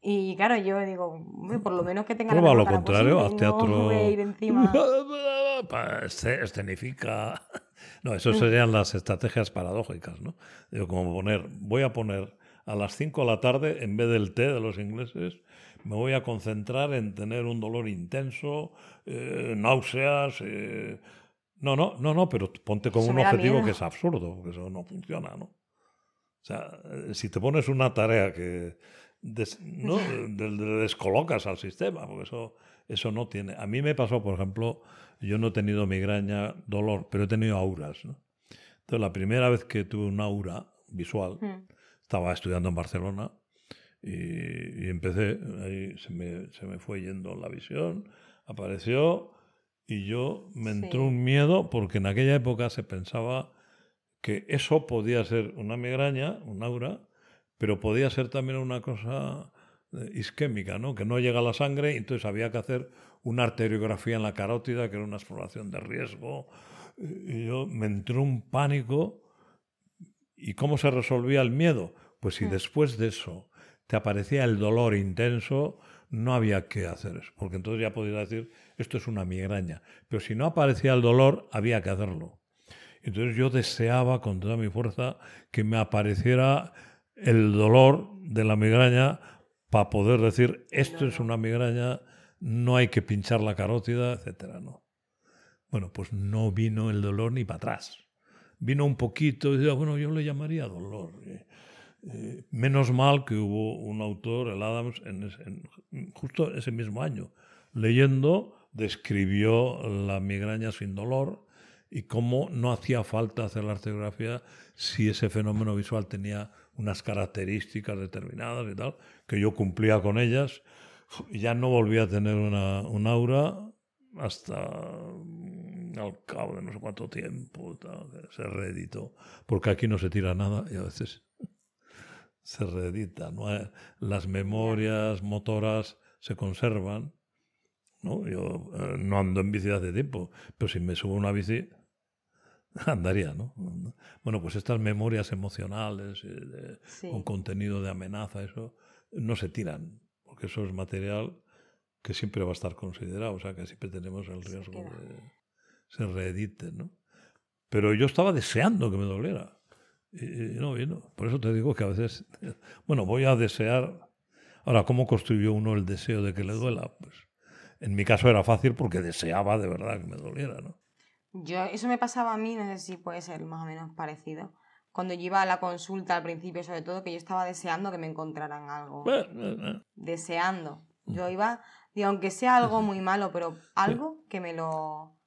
Y claro, yo digo, por lo menos que tenga Prueba la lo contrario, haz teatro. No ir encima. Escenifica. No, eso mm. serían las estrategias paradójicas, ¿no? Digo, como poner, voy a poner a las 5 de la tarde, en vez del té de los ingleses, me voy a concentrar en tener un dolor intenso, eh, náuseas. Eh... No, no, no, no, pero ponte como un objetivo que es absurdo, porque eso no funciona, ¿no? O sea, si te pones una tarea que no, descolocas al sistema, porque eso, eso no tiene. A mí me pasó, por ejemplo, yo no he tenido migraña, dolor, pero he tenido auras. ¿no? Entonces, la primera vez que tuve una aura visual, hmm. estaba estudiando en Barcelona y, empecé, ahí se me, se me, fue yendo la visión, apareció y yo me entró un miedo porque en aquella época se pensaba que eso podía ser una migraña, un aura, pero podía ser también una cosa eh, isquémica, ¿no? que no llega a la sangre, entonces había que hacer una arteriografía en la carótida, que era una exploración de riesgo. Y yo me entró un pánico. ¿Y cómo se resolvía el miedo? Pues si mm. después de eso te aparecía el dolor intenso, no había que hacer eso, porque entonces ya podía decir, esto es una migraña. Pero si no aparecía el dolor, había que hacerlo. Entonces yo deseaba con toda mi fuerza que me apareciera el dolor de la migraña para poder decir, esto es una migraña, no hay que pinchar la carótida, etcétera, ¿no? Bueno, pues no vino el dolor ni para atrás. Vino un poquito y bueno, yo le llamaría dolor. Eh, eh, menos mal que hubo un autor, el Adams, en, justo ese mismo año, leyendo, describió la migraña sin dolor y cómo no hacía falta hacer la arteriografía si ese fenómeno visual tenía unas características determinadas y tal, que yo cumplía con ellas, y ya no volví a tener una, un aura hasta mm, al cabo de no sé cuánto tiempo, se reeditó, porque aquí no se tira nada y a veces se reedita, ¿no? las memorias motoras se conservan, ¿no? Yo eh, no ando en bici hace tiempo, pero si me subo una bici andaría, ¿no? Bueno, pues estas memorias emocionales eh, con contenido de amenaza, eso, no se tiran, porque eso es material que siempre va a estar considerado, o sea, que siempre tenemos el riesgo de que se reedite, ¿no? Pero yo estaba deseando que me doliera. Y, no vino. Por eso te digo que a veces, bueno, voy a desear. Ahora, ¿cómo construyó uno el deseo de que le duela? Pues en mi caso era fácil porque deseaba de verdad que me doliera, ¿no? Yo, eso me pasaba a mí, no sé si puede ser más o menos parecido. Cuando yo iba a la consulta al principio, sobre todo, que yo estaba deseando que me encontraran algo. Deseando. Yo iba, digo, aunque sea algo muy malo, pero algo que me lo.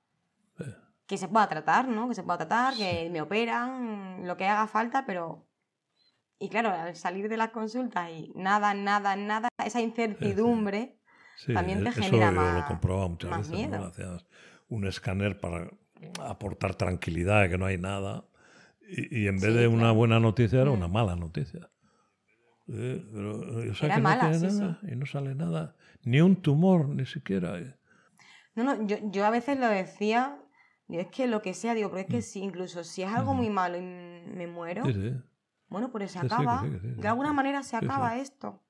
que se pueda tratar, ¿no? Que se pueda tratar, que me operan, lo que haga falta, pero. Y claro, al salir de las consultas y nada, nada, nada, esa incertidumbre también te genera más, lo muchas veces, miedo. un escáner para aportar tranquilidad, de que no hay nada. Y, en vez de una buena noticia era una mala noticia. pero yo sé que no tiene nada y no sale nada. Ni un tumor, ni siquiera. No, no, yo, yo a veces lo decía, es que lo que sea, digo, pero es que mm. si incluso si es algo muy malo y me muero, bueno, pues se acaba. de alguna manera se acaba esto.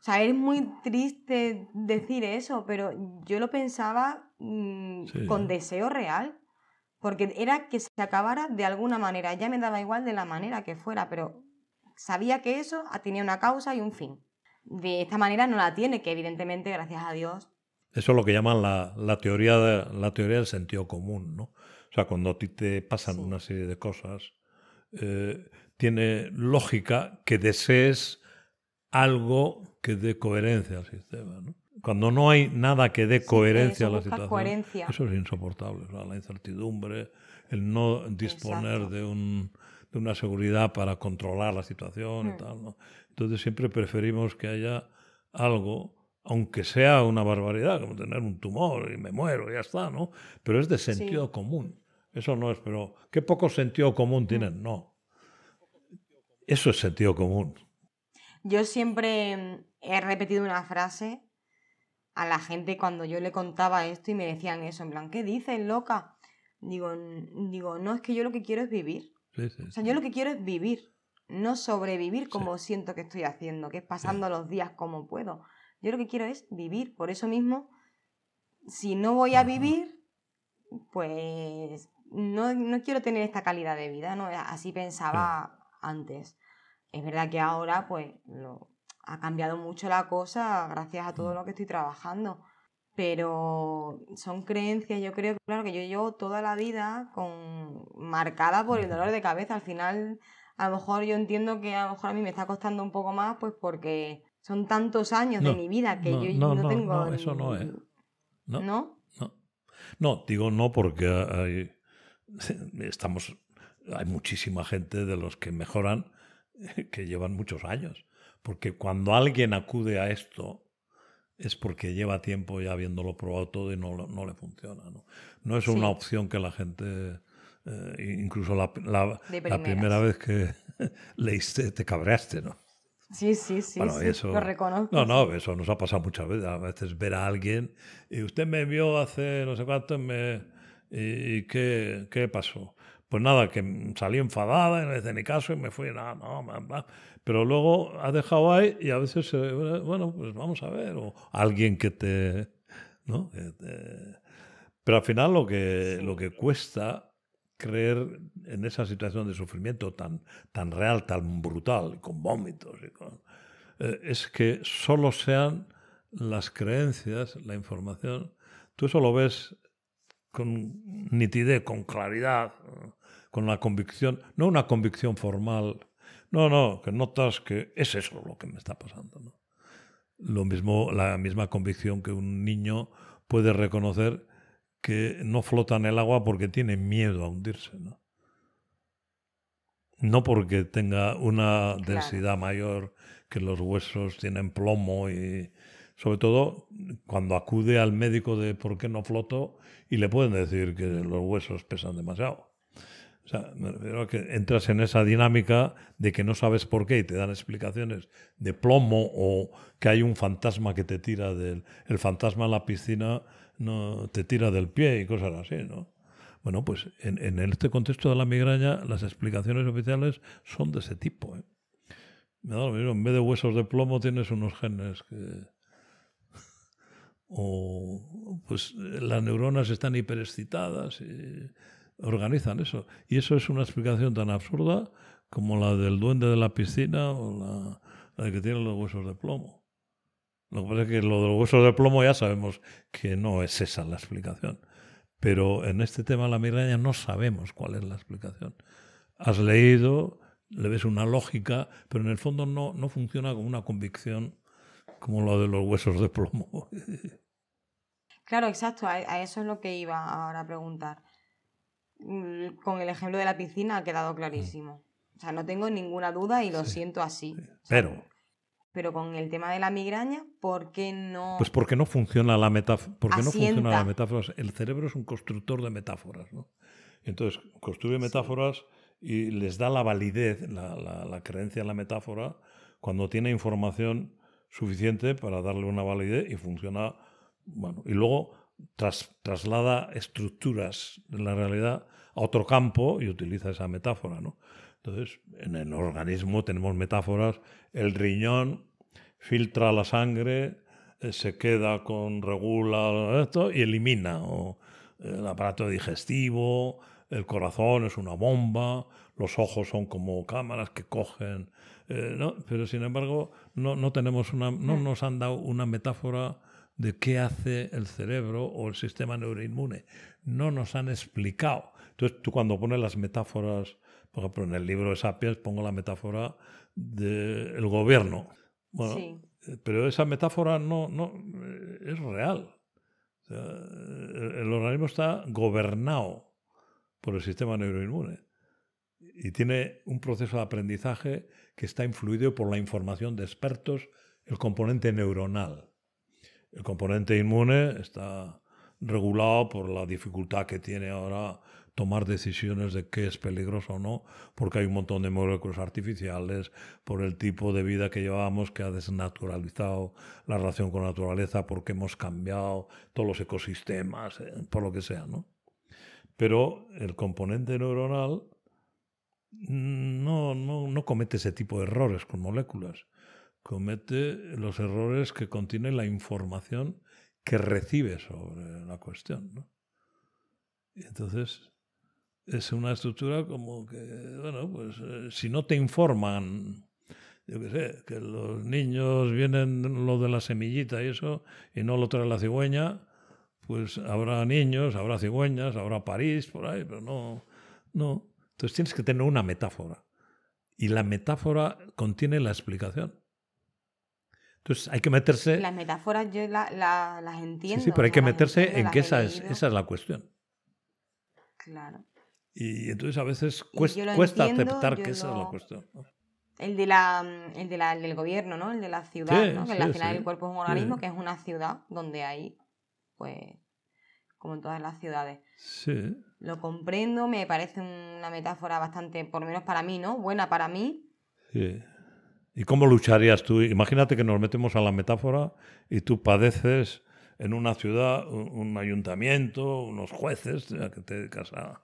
O sea, es muy triste decir eso, pero yo lo pensaba mm, con deseo real porque era que se acabara de alguna manera, ya me daba igual de la manera que fuera, pero sabía que eso tenía una causa y un fin. De esta manera no la tiene, que evidentemente, gracias a Dios. Eso es lo que llaman la, teoría, de, la teoría del sentido común, ¿no? O sea, cuando a ti te pasan una serie de cosas, eh, tiene lógica que desees algo que dé coherencia al sistema, ¿no? Cuando no hay nada que dé coherencia a la situación, eso es insoportable. La incertidumbre, el no disponer de, un, de, una seguridad para controlar la situación y hmm. tal. ¿no? Entonces siempre preferimos que haya algo, aunque sea una barbaridad, como tener un tumor y me muero, ya está, ¿no? Pero es de sentido común. Eso no es, pero ¿qué poco sentido común hmm. tienen? No. Eso es sentido común. Yo siempre he repetido una frase a la gente cuando yo le contaba esto y me decían eso, en plan, ¿qué dices, loca? Digo, digo, no, es que yo lo que quiero es vivir. o sea, yo lo que quiero es vivir, no sobrevivir como siento que estoy haciendo, que es pasando los días como puedo. Yo lo que quiero es vivir. Por eso mismo, si no voy a vivir, pues no, no, quiero tener esta calidad de vida, ¿no? Así pensaba antes. Es verdad que ahora, pues, lo, ha cambiado mucho la cosa gracias a todo mm. lo que estoy trabajando. Pero son creencias, yo creo, claro, que yo llevo toda la vida con marcada por el dolor de cabeza. Al final, A lo mejor yo entiendo que a lo mejor a mí me está costando un poco más, pues porque son tantos años de mi vida que yo no, no, no, tengo. no, eso no es. No, ¿No? no. No, digo no porque hay, estamos, hay muchísima gente de los que mejoran que llevan muchos años. Porque cuando alguien acude a esto es porque lleva tiempo ya habiéndolo probado todo y no, no le funciona. No, no es una Sí. opción que la gente, eh, incluso la, la- la primera vez que leíste te cabreaste, ¿no? Sí, sí, sí, Bueno, sí, eso- lo reconozco. No, no, eso nos ha pasado muchas veces. A veces ver a alguien y usted me vio hace no sé cuánto y me, y, y qué, qué pasó. Pues nada, que salí enfadada y no hice ni caso y me fui, no, no, bla. Pero luego ha dejado ahí y a veces, eh, bueno, pues vamos a ver, o alguien que te, ¿no? Que te- Pero al final lo que, Sí. lo que cuesta creer en esa situación de sufrimiento tan, tan real, tan brutal, con vómitos, y con, eh, es que solo sean las creencias, la información. Tú eso lo ves con nitidez, con claridad, con la convicción, no una convicción formal, no, no, que notas que es eso lo que me está pasando. ¿no? Lo mismo, la misma convicción que un niño puede reconocer que no flota en el agua porque tiene miedo a hundirse, ¿no? No porque tenga una Claro. densidad mayor, que los huesos tienen plomo y sobre todo cuando acude al médico de por qué no floto y le pueden decir que los huesos pesan demasiado. O sea, me refiero a que entras en esa dinámica de que no sabes por qué y te dan explicaciones de plomo o que hay un fantasma que te tira del... El fantasma en la piscina no te tira del pie y cosas así, ¿no? Bueno, pues en, en este contexto de la migraña las explicaciones oficiales son de ese tipo. ¿eh? Me da lo mismo, en vez de huesos de plomo tienes unos genes que... O pues las neuronas están hiperexcitadas y organizan eso. Y eso es una explicación tan absurda como la del duende de la piscina o la, la que tiene los huesos de plomo. Lo que pasa es que lo de los huesos de plomo ya sabemos que no es esa la explicación. Pero en este tema de la migraña no sabemos cuál es la explicación. Has leído, le ves una lógica, pero en el fondo no, no funciona como una convicción como lo de los huesos de plomo. Claro, exacto, a eso es lo que iba ahora a preguntar. Mm, Con el ejemplo de la piscina ha quedado clarísimo. O sea, no tengo ninguna duda y lo siento así. O sea, Pero, pero con el tema de la migraña, ¿por qué no? pues porque no funciona la metáfora. Porque no funciona la metáfora. El cerebro es un constructor de metáforas, ¿no? Entonces, construye metáforas y les da la validez, la, la- la creencia en la metáfora, cuando tiene información suficiente para darle una validez y funciona. Bueno, y luego tras- traslada estructuras de la realidad a otro campo y utiliza esa metáfora, ¿no? Entonces, en el organismo tenemos metáforas. El riñón filtra la sangre, eh, se queda con, regula esto y elimina. O el aparato digestivo, el corazón es una bomba, los ojos son como cámaras que cogen. eh, ¿no? Pero sin embargo, no, no tenemos una, no nos han dado una metáfora de qué hace el cerebro o el sistema neuroinmune. No nos han explicado. Entonces, tú cuando pones las metáforas, por ejemplo, en el libro de Sapiens pongo la metáfora del gobierno. Bueno, Sí. eh, pero esa metáfora no, no eh, es real. O sea, el, el organismo está gobernado por el sistema neuroinmune y tiene un proceso de aprendizaje que está influido por la información de expertos, el componente neuronal. El componente inmune está regulado por la dificultad que tiene ahora tomar decisiones de qué es peligroso o no, porque hay un montón de moléculas artificiales, por el tipo de vida que llevamos que ha desnaturalizado la relación con la naturaleza, porque hemos cambiado todos los ecosistemas, eh, por lo que sea, ¿no? Pero el componente neuronal no, no, no comete ese tipo de errores con moléculas. Comete los errores que contiene la información que recibe sobre la cuestión. ¿no? Y entonces es una estructura como que, bueno, pues eh, si no te informan, yo qué sé, que los niños vienen lo de la semillita y eso, y no lo trae la cigüeña, pues habrá niños, habrá cigüeñas, habrá París por ahí, pero no, no. Entonces tienes que tener una metáfora. y la metáfora contiene la explicación. Entonces hay que meterse... Las metáforas yo las entiendo. Sí, sí, pero hay que meterse en que esa es, esa es la cuestión. Claro. Y entonces a veces cuesta, aceptar que esa es la cuestión. El, de la, el, de la, del gobierno, ¿no? El de la ciudad, ¿no? Que al final el cuerpo es un organismo, que es una ciudad donde hay, pues, como en todas las ciudades. Sí. Lo comprendo, me parece una metáfora bastante, por lo menos para mí, ¿no? Buena para mí. Sí. ¿Y cómo lucharías tú? Imagínate que nos metemos a la metáfora y tú padeces en una ciudad un, ayuntamiento, unos jueces, que te dedicas a,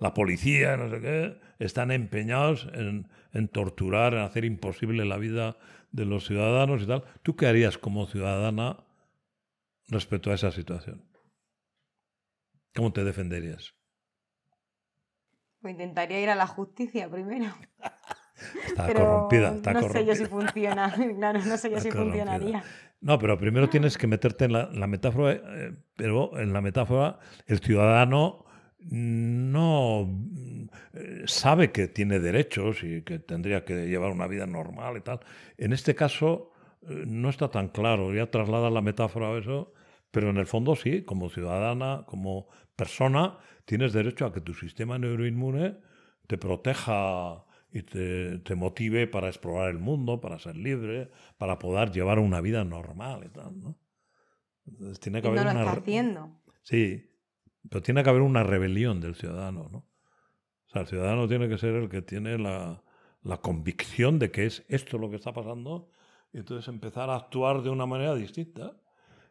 la policía, no sé qué, están empeñados en, en, torturar, en hacer imposible la vida de los ciudadanos y tal. ¿Tú qué harías como ciudadana respecto a esa situación? ¿Cómo te defenderías? Pues intentaría ir a la justicia primero. Está corrompida, está no sé yo si funciona, claro, no sé yo si funcionaría. No, pero primero tienes que meterte en la, metáfora, eh, pero en la metáfora el ciudadano no eh, sabe que tiene derechos y que tendría que llevar una vida normal y tal. En este caso eh, no está tan claro, ya traslada la metáfora a eso, pero en el fondo sí, como ciudadana, como persona, tienes derecho a que tu sistema neuroinmune te proteja y te, motive para explorar el mundo, para ser libre, para poder llevar una vida normal y tal, ¿no? Entonces, tiene que haber no lo una... está haciendo. Sí, pero tiene que haber una rebelión del ciudadano, ¿no? O sea, el ciudadano tiene que ser el que tiene la, la convicción de que es esto lo que está pasando y entonces empezar a actuar de una manera distinta.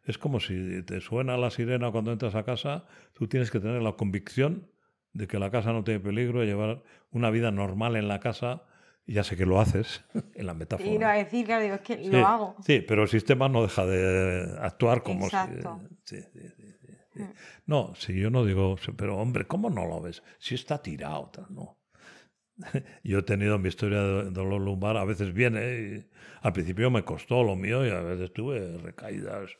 Es como si te suena la sirena cuando entras a casa, tú tienes que tener la convicción de que la casa no tiene peligro, llevar una vida normal en la casa, ya sé que lo haces, en la metáfora. Y a decir, claro, digo, es que lo hago. Sí, pero el sistema no deja de actuar como Exacto. si... Sí, mm. No, si yo no digo, pero hombre, ¿cómo no lo ves? Si está tirado, no. Yo he tenido mi historia de dolor lumbar, a veces viene y al principio me costó lo mío y a veces tuve recaídas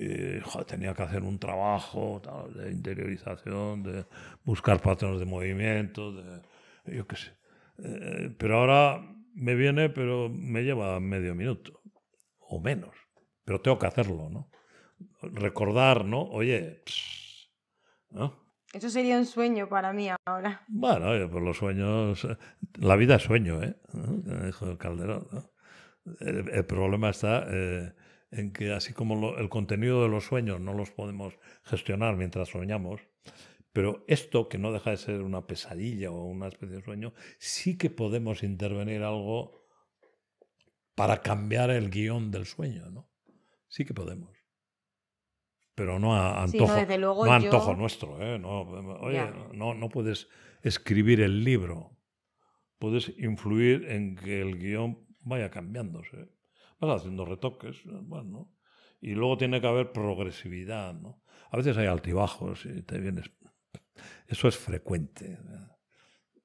y tenía que hacer un trabajo de interiorización, de buscar patrones de movimiento, de, yo qué sé. Eh, pero ahora me viene, pero me lleva medio minuto o menos. Pero tengo que hacerlo, ¿no? Recordar, ¿no? Oye, ¿no? Eso sería un sueño para mí ahora. Bueno, pues los sueños. La vida es sueño, ¿eh? Dijo Calderón. El, problema está eh, en que así como el contenido de los sueños no los podemos gestionar mientras soñamos, pero esto, que no deja de ser una pesadilla o una especie de sueño, sí que podemos intervenir algo para cambiar el guion del sueño, ¿no? Sí que podemos. Pero no a antojo, no, antojo nuestro, ¿eh? No, oye, no, no puedes escribir el libro. Puedes influir en que el guion vaya cambiándose vas haciendo retoques, bueno, y luego tiene que haber progresividad, ¿no? A veces hay altibajos y te vienes... Eso es frecuente.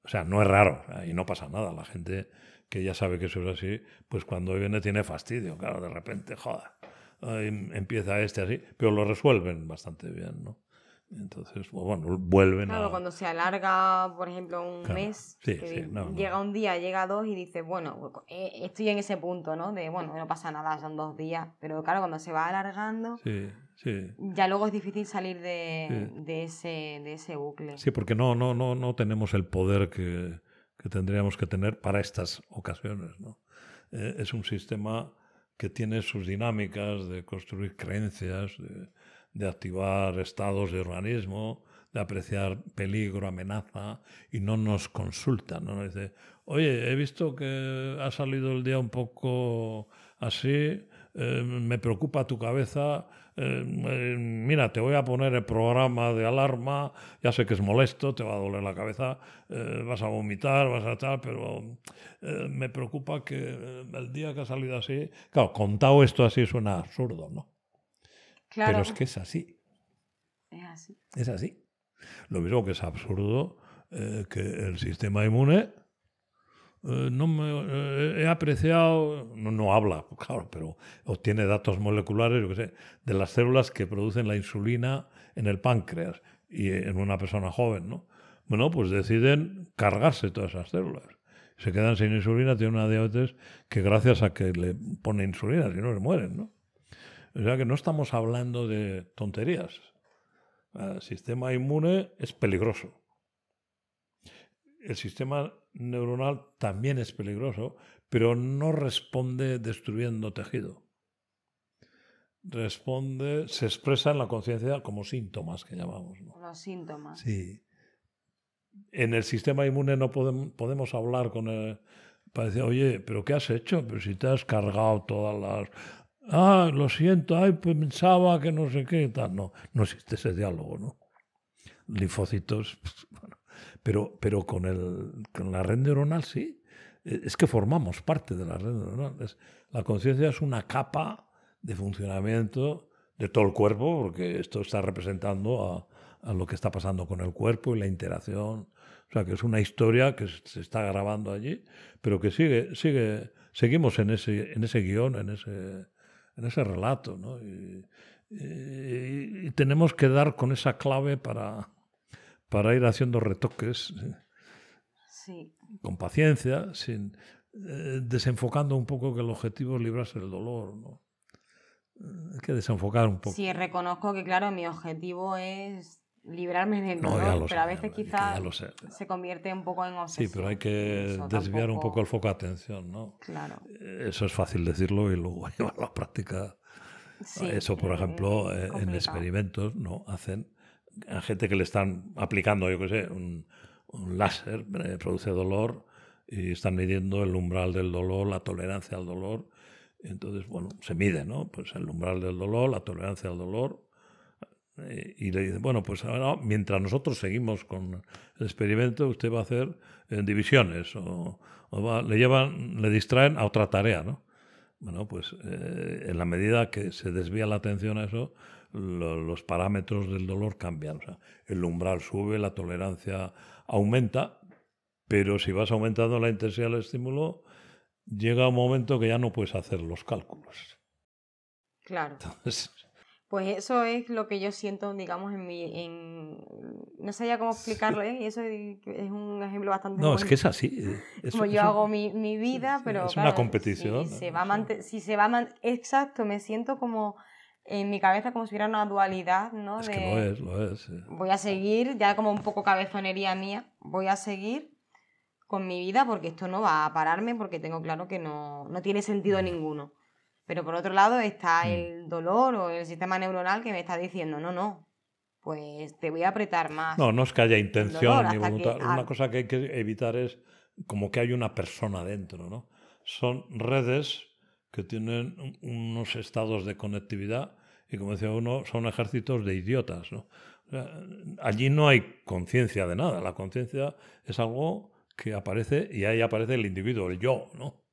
O sea, no es raro y no pasa nada. La gente que ya sabe que eso es así, pues cuando viene tiene fastidio, claro, de repente, joder, empieza este así, pero lo resuelven bastante bien, ¿no? Entonces, bueno, vuelven claro, cuando se alarga, por ejemplo, un mes, llega un día, llega dos y dice, bueno, eh, estoy en ese punto, ¿no? De, bueno, no pasa nada, son dos días. Pero claro, cuando se va alargando, ya luego es difícil salir de, ese, de ese bucle. Sí, porque no, no, no, no tenemos el poder que, que tendríamos que tener para estas ocasiones, ¿no? Eh, es un sistema que tiene sus dinámicas de construir creencias, de de activar estados de organismo, de apreciar peligro, amenaza, y no nos consultan. ¿no? Nos dice, oye, he visto que ha salido el día un poco así, eh, me preocupa tu cabeza, eh, eh, mira, te voy a poner el programa de alarma, ya sé que es molesto, te va a doler la cabeza, vas a vomitar, vas a tal, pero me preocupa que el día que ha salido así, claro, contado esto así suena absurdo, ¿no? Pero es que es así. Es así. Es así. Lo mismo que es absurdo eh, que el sistema inmune eh, no me eh, he apreciado, no, no, habla, claro, pero obtiene datos moleculares, yo qué sé, de las células que producen la insulina en el páncreas y en una persona joven, ¿no? Bueno, pues deciden cargarse todas esas células. Se quedan sin insulina, tienen una diabetes que gracias a que le pone insulina, si no se mueren, ¿no? O sea que no estamos hablando de tonterías. El sistema inmune es peligroso. El sistema neuronal también es peligroso, pero no responde destruyendo tejido. Responde, se expresa en la conciencia como síntomas que llamamos. Los síntomas. Sí. En el sistema inmune no podemos, podemos hablar con el, para decir, oye, pero ¿qué has hecho? Pero si te has cargado todas las... Ah, lo siento, ay, pues pensaba que no sé qué tal. No, no existe ese diálogo, ¿no? Linfocitos, pues, bueno. Pero, pero con, el, con la red neuronal sí. E, es que formamos parte de la red neuronal. Es, la conciencia es una capa de funcionamiento de todo el cuerpo, porque esto está representando a, a, lo que está pasando con el cuerpo y la interacción. O sea, que es una historia que se está grabando allí, pero que sigue, sigue, seguimos en ese, en ese guion, en ese, en ese relato, ¿no? Y, y, y, tenemos que dar con esa clave para, para ir haciendo retoques sí. con paciencia, sin, eh, desenfocando un poco que el objetivo es librarse del dolor, ¿no? Hay que desenfocar un poco. Sí, reconozco que, claro, mi objetivo es librarme del dolor, no, pero sé, a veces quizás se convierte un poco en obsesión. Sí, pero hay que Eso desviar tampoco... un poco el foco de atención, ¿no? Claro. Eso es fácil decirlo y luego llevarlo a la práctica. Sí, Eso, por ejemplo, eh, en experimentos, ¿no? Hacen a gente que le están aplicando, yo qué sé, un, un láser, eh, produce dolor y están midiendo el umbral del dolor, la tolerancia al dolor entonces, bueno, se mide, ¿no? Pues el umbral del dolor, la tolerancia al dolor. Eh, y le dicen, bueno, pues ahora, mientras nosotros seguimos con el experimento, usted va a hacer eh, divisiones o, o va, le llevan, le distraen a otra tarea, ¿no? Bueno, pues eh, en la medida que se desvía la atención a eso, lo, los parámetros del dolor cambian. O sea, el umbral sube, la tolerancia aumenta, pero si vas aumentando la intensidad del estímulo, llega un momento que ya no puedes hacer los cálculos. Claro. Entonces, pues eso es lo que yo siento, digamos, en mi... En... No sé ya cómo explicarlo, ¿eh? Y eso es un ejemplo bastante... No, es que es así. eh, Es, Como es yo hago mi, mi vida, pero... es claro, una competición, Si ¿no? se va a si se va a Exacto, me siento como en mi cabeza como si hubiera una dualidad, ¿no? Es de... que lo es, lo es. sí. voy a seguir, ya como un poco cabezonería mía, voy a seguir con mi vida porque esto no va a pararme porque tengo claro que no, no tiene sentido ninguno. Pero por otro lado está Mm. el dolor o el sistema neuronal que me está diciendo, no, no, pues te voy a apretar más. No, no es que haya intención ni que- voluntad. Una cosa que hay que evitar es como que hay una persona dentro, ¿no? Son redes que tienen un- unos estados de conectividad y, como decía uno, son ejércitos de idiotas, ¿no? O sea, allí no hay conciencia de nada. La conciencia es algo que aparece y ahí aparece el individuo, el yo, ¿no?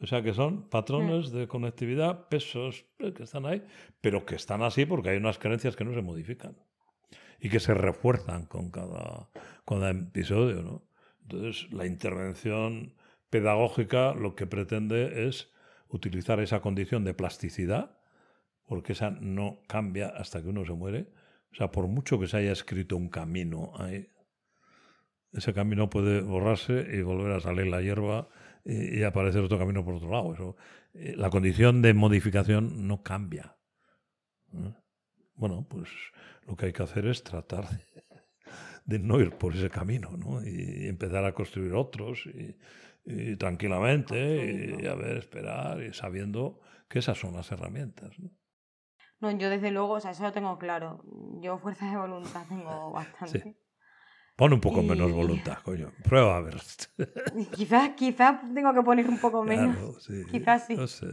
O sea que son patrones de conectividad, pesos eh, que están ahí, pero que están así porque hay unas creencias que no se modifican y que se refuerzan con cada, cada episodio. ¿no? Entonces, la intervención pedagógica lo que pretende es utilizar esa condición de plasticidad, porque esa no cambia hasta que uno se muere. O sea, por mucho que se haya escrito un camino ahí, ese camino puede borrarse y volver a salir la hierba y, y aparecer otro camino por otro lado. Eso, eh, la condición de modificación no cambia. ¿eh? Bueno, pues lo que hay que hacer es tratar de, de no ir por ese camino, ¿no? Y empezar a construir otros y, y tranquilamente y, a ver, esperar y sabiendo que esas son las herramientas. ¿no? No, yo desde luego, o sea, eso lo tengo claro. Yo fuerza de voluntad tengo bastante. Pon un poco menos Y- voluntad, coño. Prueba a ver. Quizás, quizás tengo que poner un poco menos. Claro, sí. quizás sí. No sé.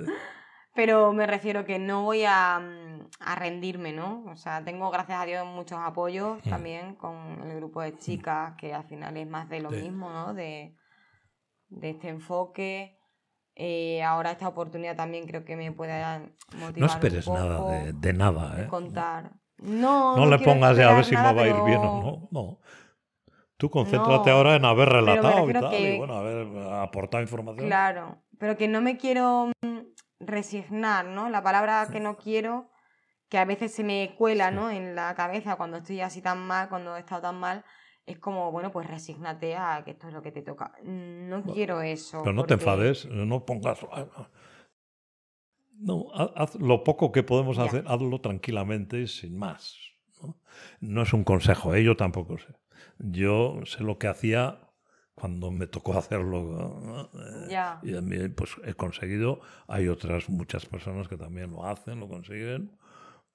Pero me refiero que no voy a, mm, a rendirme, ¿no? O sea, tengo, gracias a Dios, muchos apoyos Mm. también con el grupo de chicas, que al final es más de lo Sí. mismo, ¿no? De, de este enfoque. Eh, ahora esta oportunidad también creo que me puede motivar No esperes un nada poco de, de nada, de ¿eh? contar. No, No le quiero pongas ya a ver si nada, me va a ir pero- bien o no. No. Tú concéntrate No, ahora en haber relatado y tal. que- Y bueno, haber aportado información. Claro, pero que no me quiero mm, resignar, ¿no? La palabra que no quiero, que a veces se me cuela. ¿no? En la cabeza cuando estoy así tan mal, cuando he estado tan mal, es como, bueno, pues resígnate a que esto es lo que te toca. No quiero eso. Pero no te enfades, no pongas... No, haz lo poco que podemos hacer, hazlo tranquilamente y sin más. ¿no? es un consejo, ¿eh? yo tampoco sé. Yo sé lo que hacía cuando me tocó hacerlo. Y a mí, pues he conseguido. Hay otras muchas personas que también lo hacen, lo consiguen.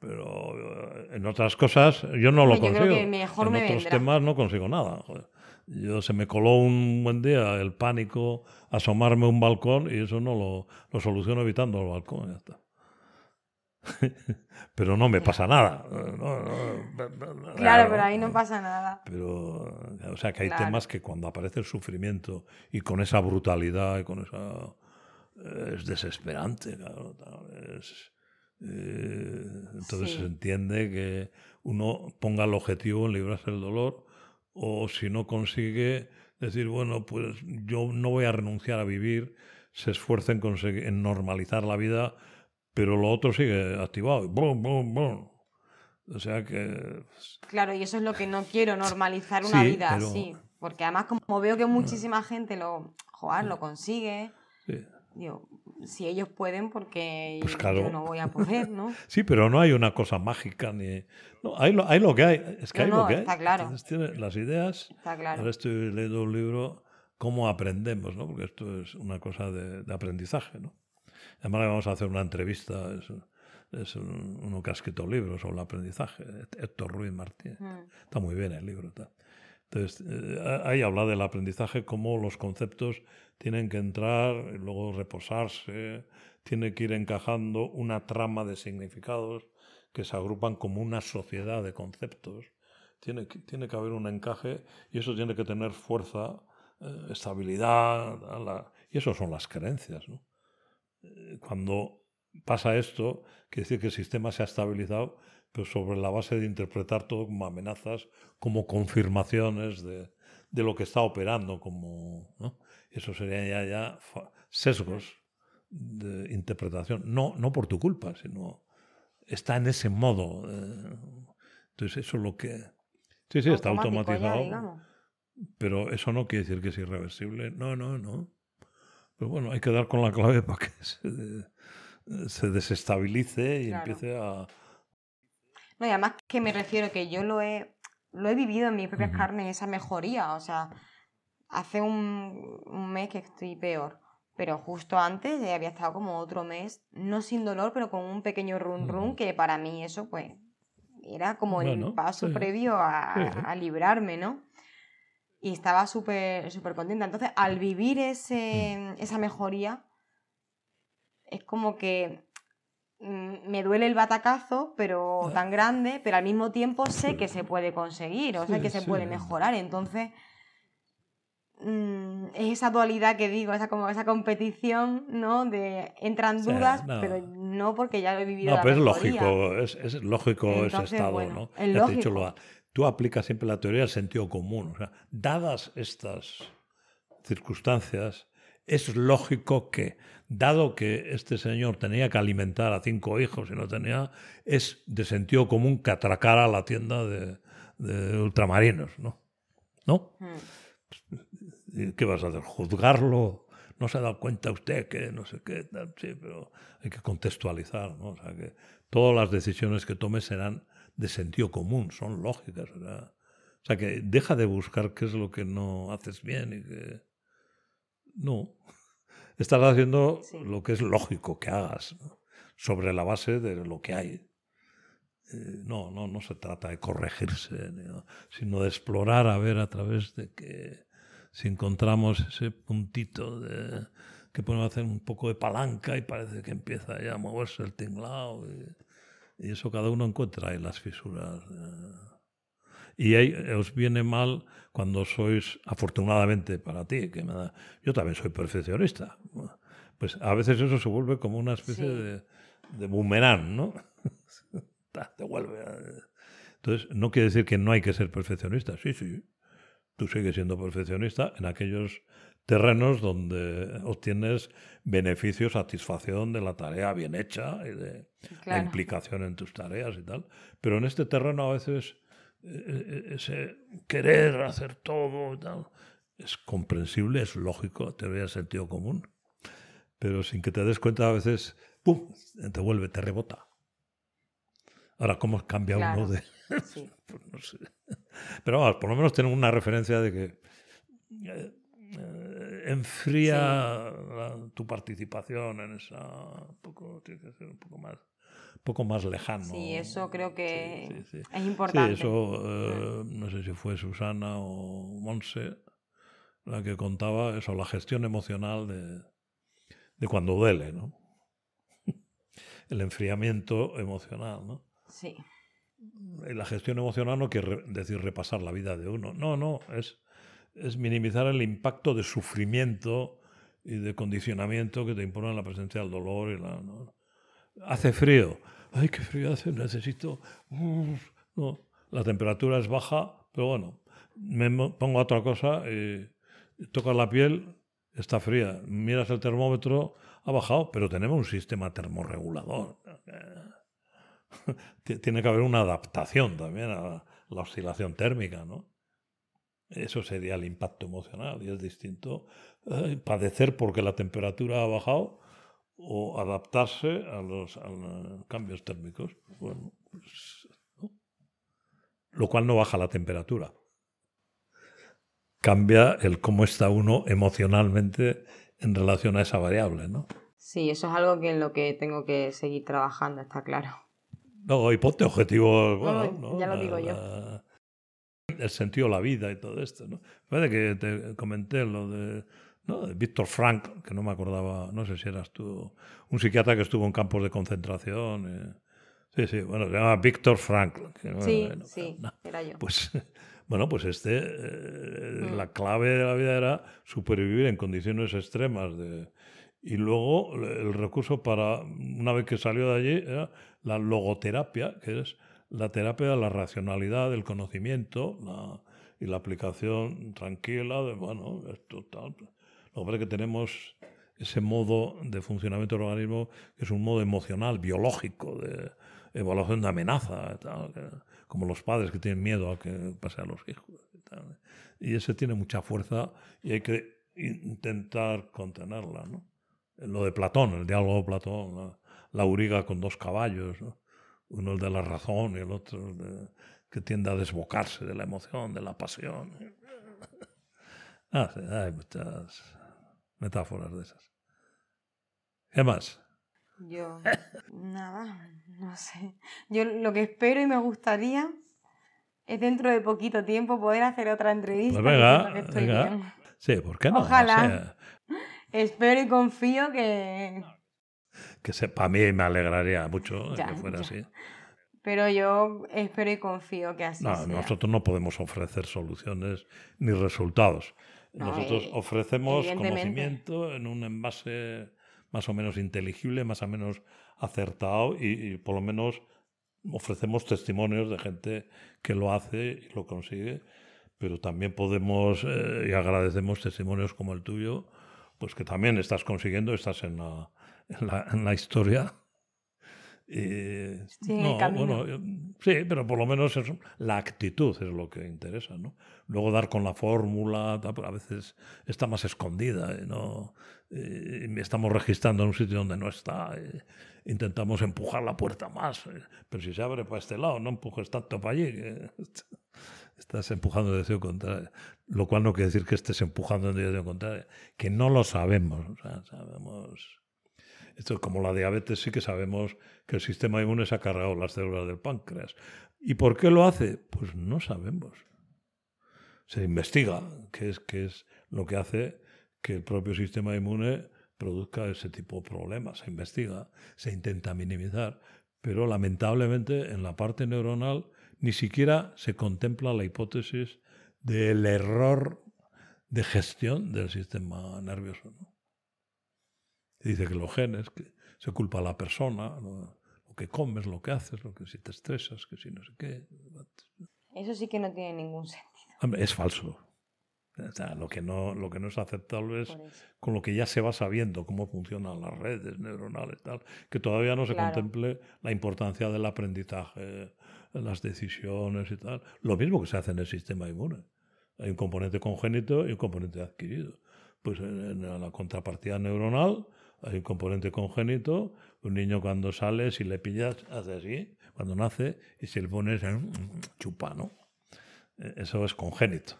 Pero eh, en otras cosas yo no lo consigo. en otros temas no consigo nada. Yo se me coló un buen día el pánico asomarme a un balcón y eso no lo, lo soluciono evitando el balcón. Ya está. pero no me pasa nada. claro, pero ahí no pasa nada. Pero, o sea, que hay temas que cuando aparece el sufrimiento y con esa brutalidad y con esa... es desesperante, claro. Eh, entonces se entiende que uno ponga el objetivo en librarse del dolor o si no consigue decir, bueno, pues yo no voy a renunciar a vivir, se esfuerce en, en normalizar la vida pero lo otro sigue activado. O sea que... Claro, y eso es lo que no quiero, normalizar una vida así. Porque además como veo que muchísima gente lo, joder, lo consigue, digo, si ellos pueden, porque pues yo no voy a poder, ¿no? sí, pero no hay una cosa mágica ni... No, hay, lo, hay lo que hay, es que hay lo que está claro. las ideas... Está claro. Ahora estoy leyendo un libro, Cómo aprendemos, ¿no? Porque esto es una cosa de, de aprendizaje, ¿no? Además, vamos a hacer una entrevista. Es, uno que ha escrito libros sobre el aprendizaje, Héctor Ruiz Martínez. Está muy bien el libro. Entonces, eh, ahí habla del aprendizaje, cómo los conceptos tienen que entrar, y luego reposarse, tiene que ir encajando una trama de significados que se agrupan como una sociedad de conceptos. Tiene, tiene que haber un encaje y eso tiene que tener fuerza, eh, estabilidad, y eso son las creencias. ¿no? Eh, cuando pasa esto, quiere decir que el sistema se ha estabilizado, pero sobre la base de interpretar todo como amenazas, como confirmaciones de, de lo que está operando, como eso sería ya, ya sesgos de interpretación, no, no por tu culpa, sino está en ese modo. Eh, entonces eso es lo que... Sí, sí, está automatizado. pero eso no quiere decir que es irreversible. No, no, no. Pero bueno, hay que dar con la clave para que se, desestabilice y empiece a... No, y además que me refiero que yo lo he, lo he vivido en mis propias carnes, esa mejoría. O sea, hace un, mes que estoy peor, pero justo antes había estado como otro mes, no sin dolor, pero con un pequeño run run, que para mí eso pues era como el paso previo a, a, librarme, ¿no? Y estaba súper súper contenta. Entonces, al vivir ese, esa mejoría, es como que mm, me duele el batacazo, pero tan grande, pero al mismo tiempo sé que se puede conseguir, o sea, que se puede mejorar. Entonces, mm, es esa dualidad que digo, esa, como esa competición, ¿no? De entran dudas, pero no porque ya lo he vivido. No, pero es lógico, es, lógico ese estado, ¿no? Es lógico tú aplicas siempre la teoría del sentido común. O sea, dadas estas circunstancias, es lógico que, dado que este señor tenía que alimentar a cinco hijos y no tenía, es de sentido común que atracara la tienda de, ultramarinos, ¿no? ¿No? Hmm. ¿Qué vas a hacer? ¿Juzgarlo? ¿No se ha dado cuenta usted que no sé qué? Sí, pero hay que contextualizar, ¿no? O sea, que todas las decisiones que tome serán de sentido común, son lógicas. O sea, que deja de buscar qué es lo que no haces bien y que... No, estás haciendo lo que es lógico que hagas sobre la base de lo que hay. Eh, no, no, no se trata de corregirse, sino de explorar a ver a través de que si encontramos ese puntito de, que podemos hacer un poco de palanca y parece que empieza ya a moverse el tinglado. Y, y eso cada uno encuentra en las fisuras. Eh. Y ahí os viene mal cuando sois, afortunadamente para ti, que me da, yo también soy perfeccionista. Pues a veces eso se vuelve como una especie de, de boomerang, ¿no? Te vuelve. Entonces, no quiere decir que no hay que ser perfeccionista. Sí, sí. Tú sigues siendo perfeccionista en aquellos terrenos donde obtienes beneficio, satisfacción de la tarea bien hecha y de la implicación en tus tareas y tal. Pero en este terreno a veces e, e, ese querer hacer todo y tal, es comprensible, es lógico, te vea sentido común, pero sin que te des cuenta a veces, ¡pum!, te vuelve, te rebota. Ahora, ¿cómo cambia uno de...? Sí. pues no sé. Pero vamos, por lo menos tenemos una referencia de que eh, eh, enfría tu participación en esa... poco, tiene que ser un poco más poco más lejano. Sí, eso creo que es importante. Sí, eso, eh, no sé si fue Susana o Monse la que contaba eso, la gestión emocional de, de cuando duele, ¿no? El enfriamiento emocional, ¿no? Sí. La gestión emocional no quiere decir repasar la vida de uno, no, no, es, es minimizar el impacto de sufrimiento y de condicionamiento que te impone la presencia del dolor. Y la, Hace frío, ay, qué frío hace, necesito... No, la temperatura es baja, pero bueno, me pongo otra cosa y tocas la piel, está fría. Miras el termómetro, ha bajado, pero tenemos un sistema termorregulador. Tiene que haber una adaptación también a la oscilación térmica, ¿no? Eso sería el impacto emocional y es distinto padecer porque la temperatura ha bajado o adaptarse a los, cambios térmicos. Bueno, pues, Lo cual no baja la temperatura cambia el cómo está uno emocionalmente en relación a esa variable, ¿no? Sí, eso es algo que en lo que tengo que seguir trabajando, está claro. No, y ponte objetivos, bueno, Ya lo digo yo. El sentido de la vida y todo esto, ¿no? Puede que te comenté lo de, ¿no? Víctor Frank, que no me acordaba, no sé si eras tú, un psiquiatra que estuvo en campos de concentración. Eh. Sí, sí, bueno, se llama Víctor Frank. sí, sí, era yo. Pues bueno, pues este, eh, mm. la clave de la vida era supervivir en condiciones extremas. De, y luego el recurso para, una vez que salió de allí, era la logoterapia, que es la terapia la racionalidad, del conocimiento y la aplicación tranquila de, bueno, esto tal. Lo que que tenemos ese modo de funcionamiento del organismo que es un modo emocional, biológico, de evaluación de amenaza, tal, como los padres que tienen miedo a que pase a los hijos. Y, ese tiene mucha fuerza y hay que intentar contenerla. ¿no? Lo de Platón, el diálogo de Platón, la, la auriga con dos caballos, uno el de la razón y el otro que tiende a desbocarse de la emoción, de la pasión. Ah, hay muchas metáforas de esas. ¿Qué más? Yo, nada, no sé. Yo lo que espero y me gustaría es dentro de poquito tiempo poder hacer otra entrevista. Pues venga, Sí, ¿por qué no? Ojalá. Espero y confío que... Que para mí me alegraría mucho que fuera así. Pero yo espero y confío que así no, sea. Nosotros no podemos ofrecer soluciones ni resultados. Nosotros eh, ofrecemos conocimiento en un envase más o menos inteligible, más o menos acertado y, por lo menos ofrecemos testimonios de gente que lo hace y lo consigue, pero también podemos eh, y agradecemos testimonios como el tuyo, pues que también estás consiguiendo, estás en la, en la historia eh, sí, bueno, eh, sí, pero por lo menos la actitud es lo que interesa, ¿no? Luego dar con la fórmula, a veces está más escondida, ¿eh? ¿no? estamos registrando en un sitio donde no está, intentamos empujar la puerta más, pero si se abre para este lado, no empujes tanto para allí, estás empujando en dirección contraria, lo cual no quiere decir que estés empujando en dirección contraria, que no lo sabemos, o sea, sabemos esto es como la diabetes, sí que sabemos que el sistema inmune se ha cargado las células del páncreas. ¿Y por qué lo hace? Pues no sabemos. Se investiga qué es, qué es lo que hace que el propio sistema inmune produzca ese tipo de problemas. Se investiga, se intenta minimizar, pero lamentablemente en la parte neuronal ni siquiera se contempla la hipótesis del error de gestión del sistema nervioso dice que los genes, que se culpa a la persona, lo, que comes, lo que haces, lo que si te estresas, que si no sé qué. Eso sí que no tiene ningún sentido. es falso. O sea, lo que no, lo que no es aceptable es con lo que ya se va sabiendo cómo funcionan las redes neuronales, tal, que todavía no se Claro. contemple la importancia del aprendizaje, las decisiones y tal. Lo mismo que se hace en el sistema inmune. Hay un componente congénito y un componente adquirido. Pues en, en la contrapartida neuronal hay un componente congénito. Un niño cuando sale, si le pillas, hace así, cuando nace, y si le pones en chupa, ¿no? Eh, Eso es congénito.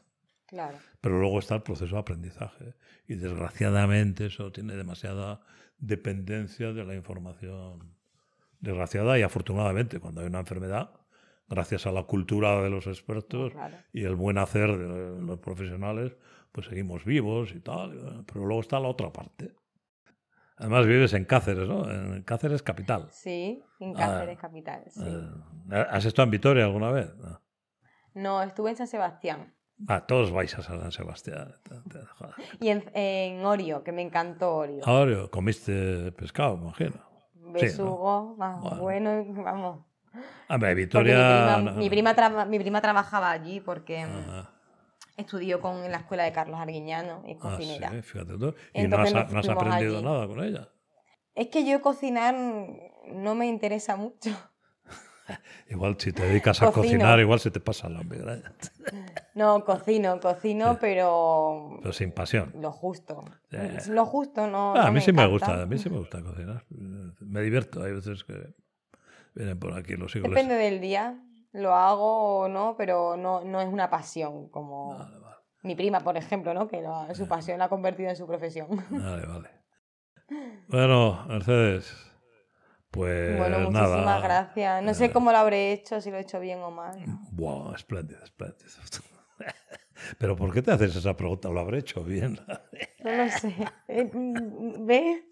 Claro. Pero luego está el proceso de aprendizaje. Y desgraciadamente eso tiene demasiada dependencia de la información. Desgraciada y afortunadamente, cuando hay una enfermedad, gracias a la cultura de los expertos Claro. y el buen hacer de los profesionales, pues seguimos vivos y tal. Pero luego está la otra parte. Además vives en Cáceres, ¿no? En Cáceres capital. Sí, en Ah, Cáceres capital. Sí. Eh, ¿Has estado en Vitoria alguna vez? No. No, estuve en San Sebastián. Ah, todos vais a San Sebastián. Joder. Y en, en Orio, que me encantó Orio. Ahora, comiste pescado, imagino. sí, Besugo, más Bueno. bueno, vamos. Porque mi Vitoria. prima, no- mi, prima mi prima trabajaba allí porque Ajá. Estudió con, en la escuela de Carlos Arguiñano y es Ah, cocinera. sí, fíjate tú. Y no has, no aprendido allí. nada con ella. Es que yo cocinar no me interesa mucho. Igual si te dedicas a Cocino. cocinar, igual se te pasa la migraña. No, cocino, cocino, Sí. pero Pero sin pasión. lo justo. Ya. Lo justo, no. Ah, a mí sí me gusta, a mí sí me gusta cocinar. Me divierto. Hay veces que vienen por aquí los hijos. Depende del día, lo hago o no, pero no, no es una pasión como Vale, vale. mi prima, por ejemplo, ¿no? Que su pasión la ha convertido en su profesión. Vale, vale. Bueno, Mercedes, pues bueno, muchísimas nada. gracias. No Eh, sé cómo lo habré hecho, si lo he hecho bien o mal. Wow, espléndido, espléndido. Pero ¿por qué te haces esa pregunta? Lo habré hecho bien. No lo sé. Eh, mm, ¿Ves?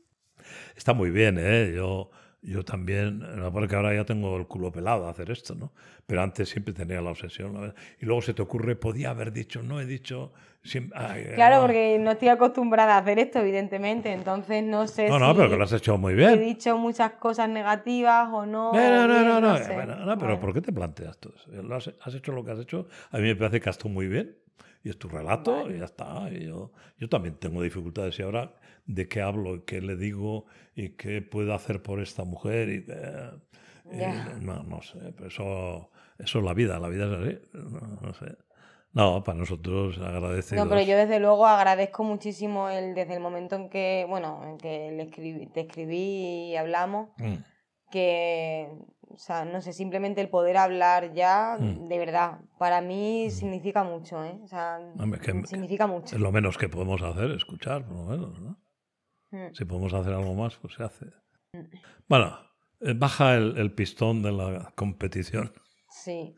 Está muy bien, ¿eh? Yo, yo también, porque ahora ya tengo el culo pelado a hacer esto, ¿no? Pero antes siempre tenía la obsesión. ¿no? Y luego se te ocurre, podía haber dicho, no he dicho. siempre- ay, Claro, no. porque no estoy acostumbrada a hacer esto, evidentemente. Entonces no sé No, no, si pero que lo has hecho muy he bien. dicho muchas cosas negativas o no. No, no, no, no, no, sé. bueno, no, pero Bueno. ¿por qué te planteas todo eso? Has, has hecho lo que has hecho. A mí me parece que has estado muy bien. Y es tu relato Vale. y ya está. Y yo, yo también tengo dificultades. Y ahora, ¿de qué hablo? y ¿Qué le digo? ¿Y qué puedo hacer por esta mujer? Y, eh, y Ya. no, no sé. Pero eso, eso es la vida. La vida es así. No, no sé. No, para nosotros agradecidos. No, pero yo desde luego agradezco muchísimo el, desde el momento en que, bueno, en que le escribí- te escribí y hablamos, Mm. que, o sea, no sé, simplemente el poder hablar ya, Mm. de verdad, para mí significa mucho, ¿eh? O sea, Hombre, que- significa mucho. Es lo menos que podemos hacer, escuchar, por lo menos, ¿no? Mm. Si podemos hacer algo más, pues se hace. Bueno, eh, baja el, el pistón de la competición. Sí,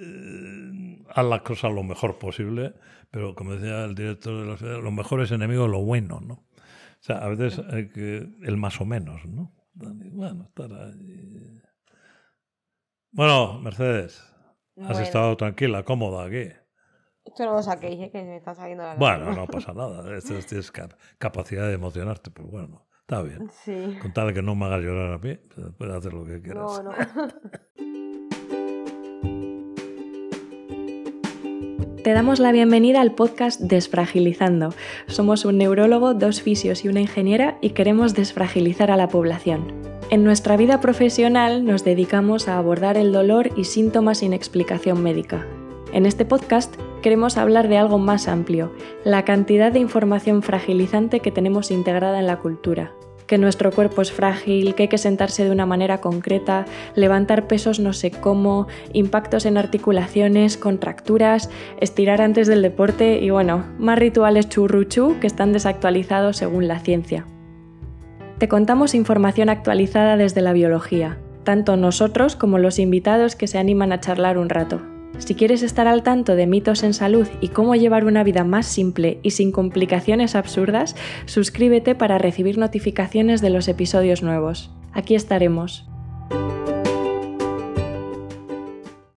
Eh, haz las cosas lo mejor posible, pero como decía el director de la ciudad, lo mejor es enemigo de lo bueno, ¿no? O sea, a veces hay que, el más o menos, ¿no? Bueno, estar ahí. Bueno, Mercedes, has Bueno. estado tranquila, cómoda aquí. Esto no lo saquéis, ¿eh? que me está saliendo la Bueno, no pasa nada. Esto es- tienes cap- capacidad de emocionarte, pero bueno, está bien. Sí. Con tal de que no me hagas llorar a mí, puedes hacer lo que quieras. No, no. Te damos la bienvenida al podcast Desfragilizando. Somos un neurólogo, dos fisios y una ingeniera y queremos desfragilizar a la población. En nuestra vida profesional nos dedicamos a abordar el dolor y síntomas sin explicación médica. En este podcast queremos hablar de algo más amplio, la cantidad de información fragilizante que tenemos integrada en la cultura. Que nuestro cuerpo es frágil, que hay que sentarse de una manera concreta, levantar pesos no sé cómo, impactos en articulaciones, contracturas, estirar antes del deporte y bueno, más rituales churruchú que están desactualizados según la ciencia. Te contamos información actualizada desde la biología, tanto nosotros como los invitados que se animan a charlar un rato. Si quieres estar al tanto de mitos en salud y cómo llevar una vida más simple y sin complicaciones absurdas, suscríbete para recibir notificaciones de los episodios nuevos. Aquí estaremos.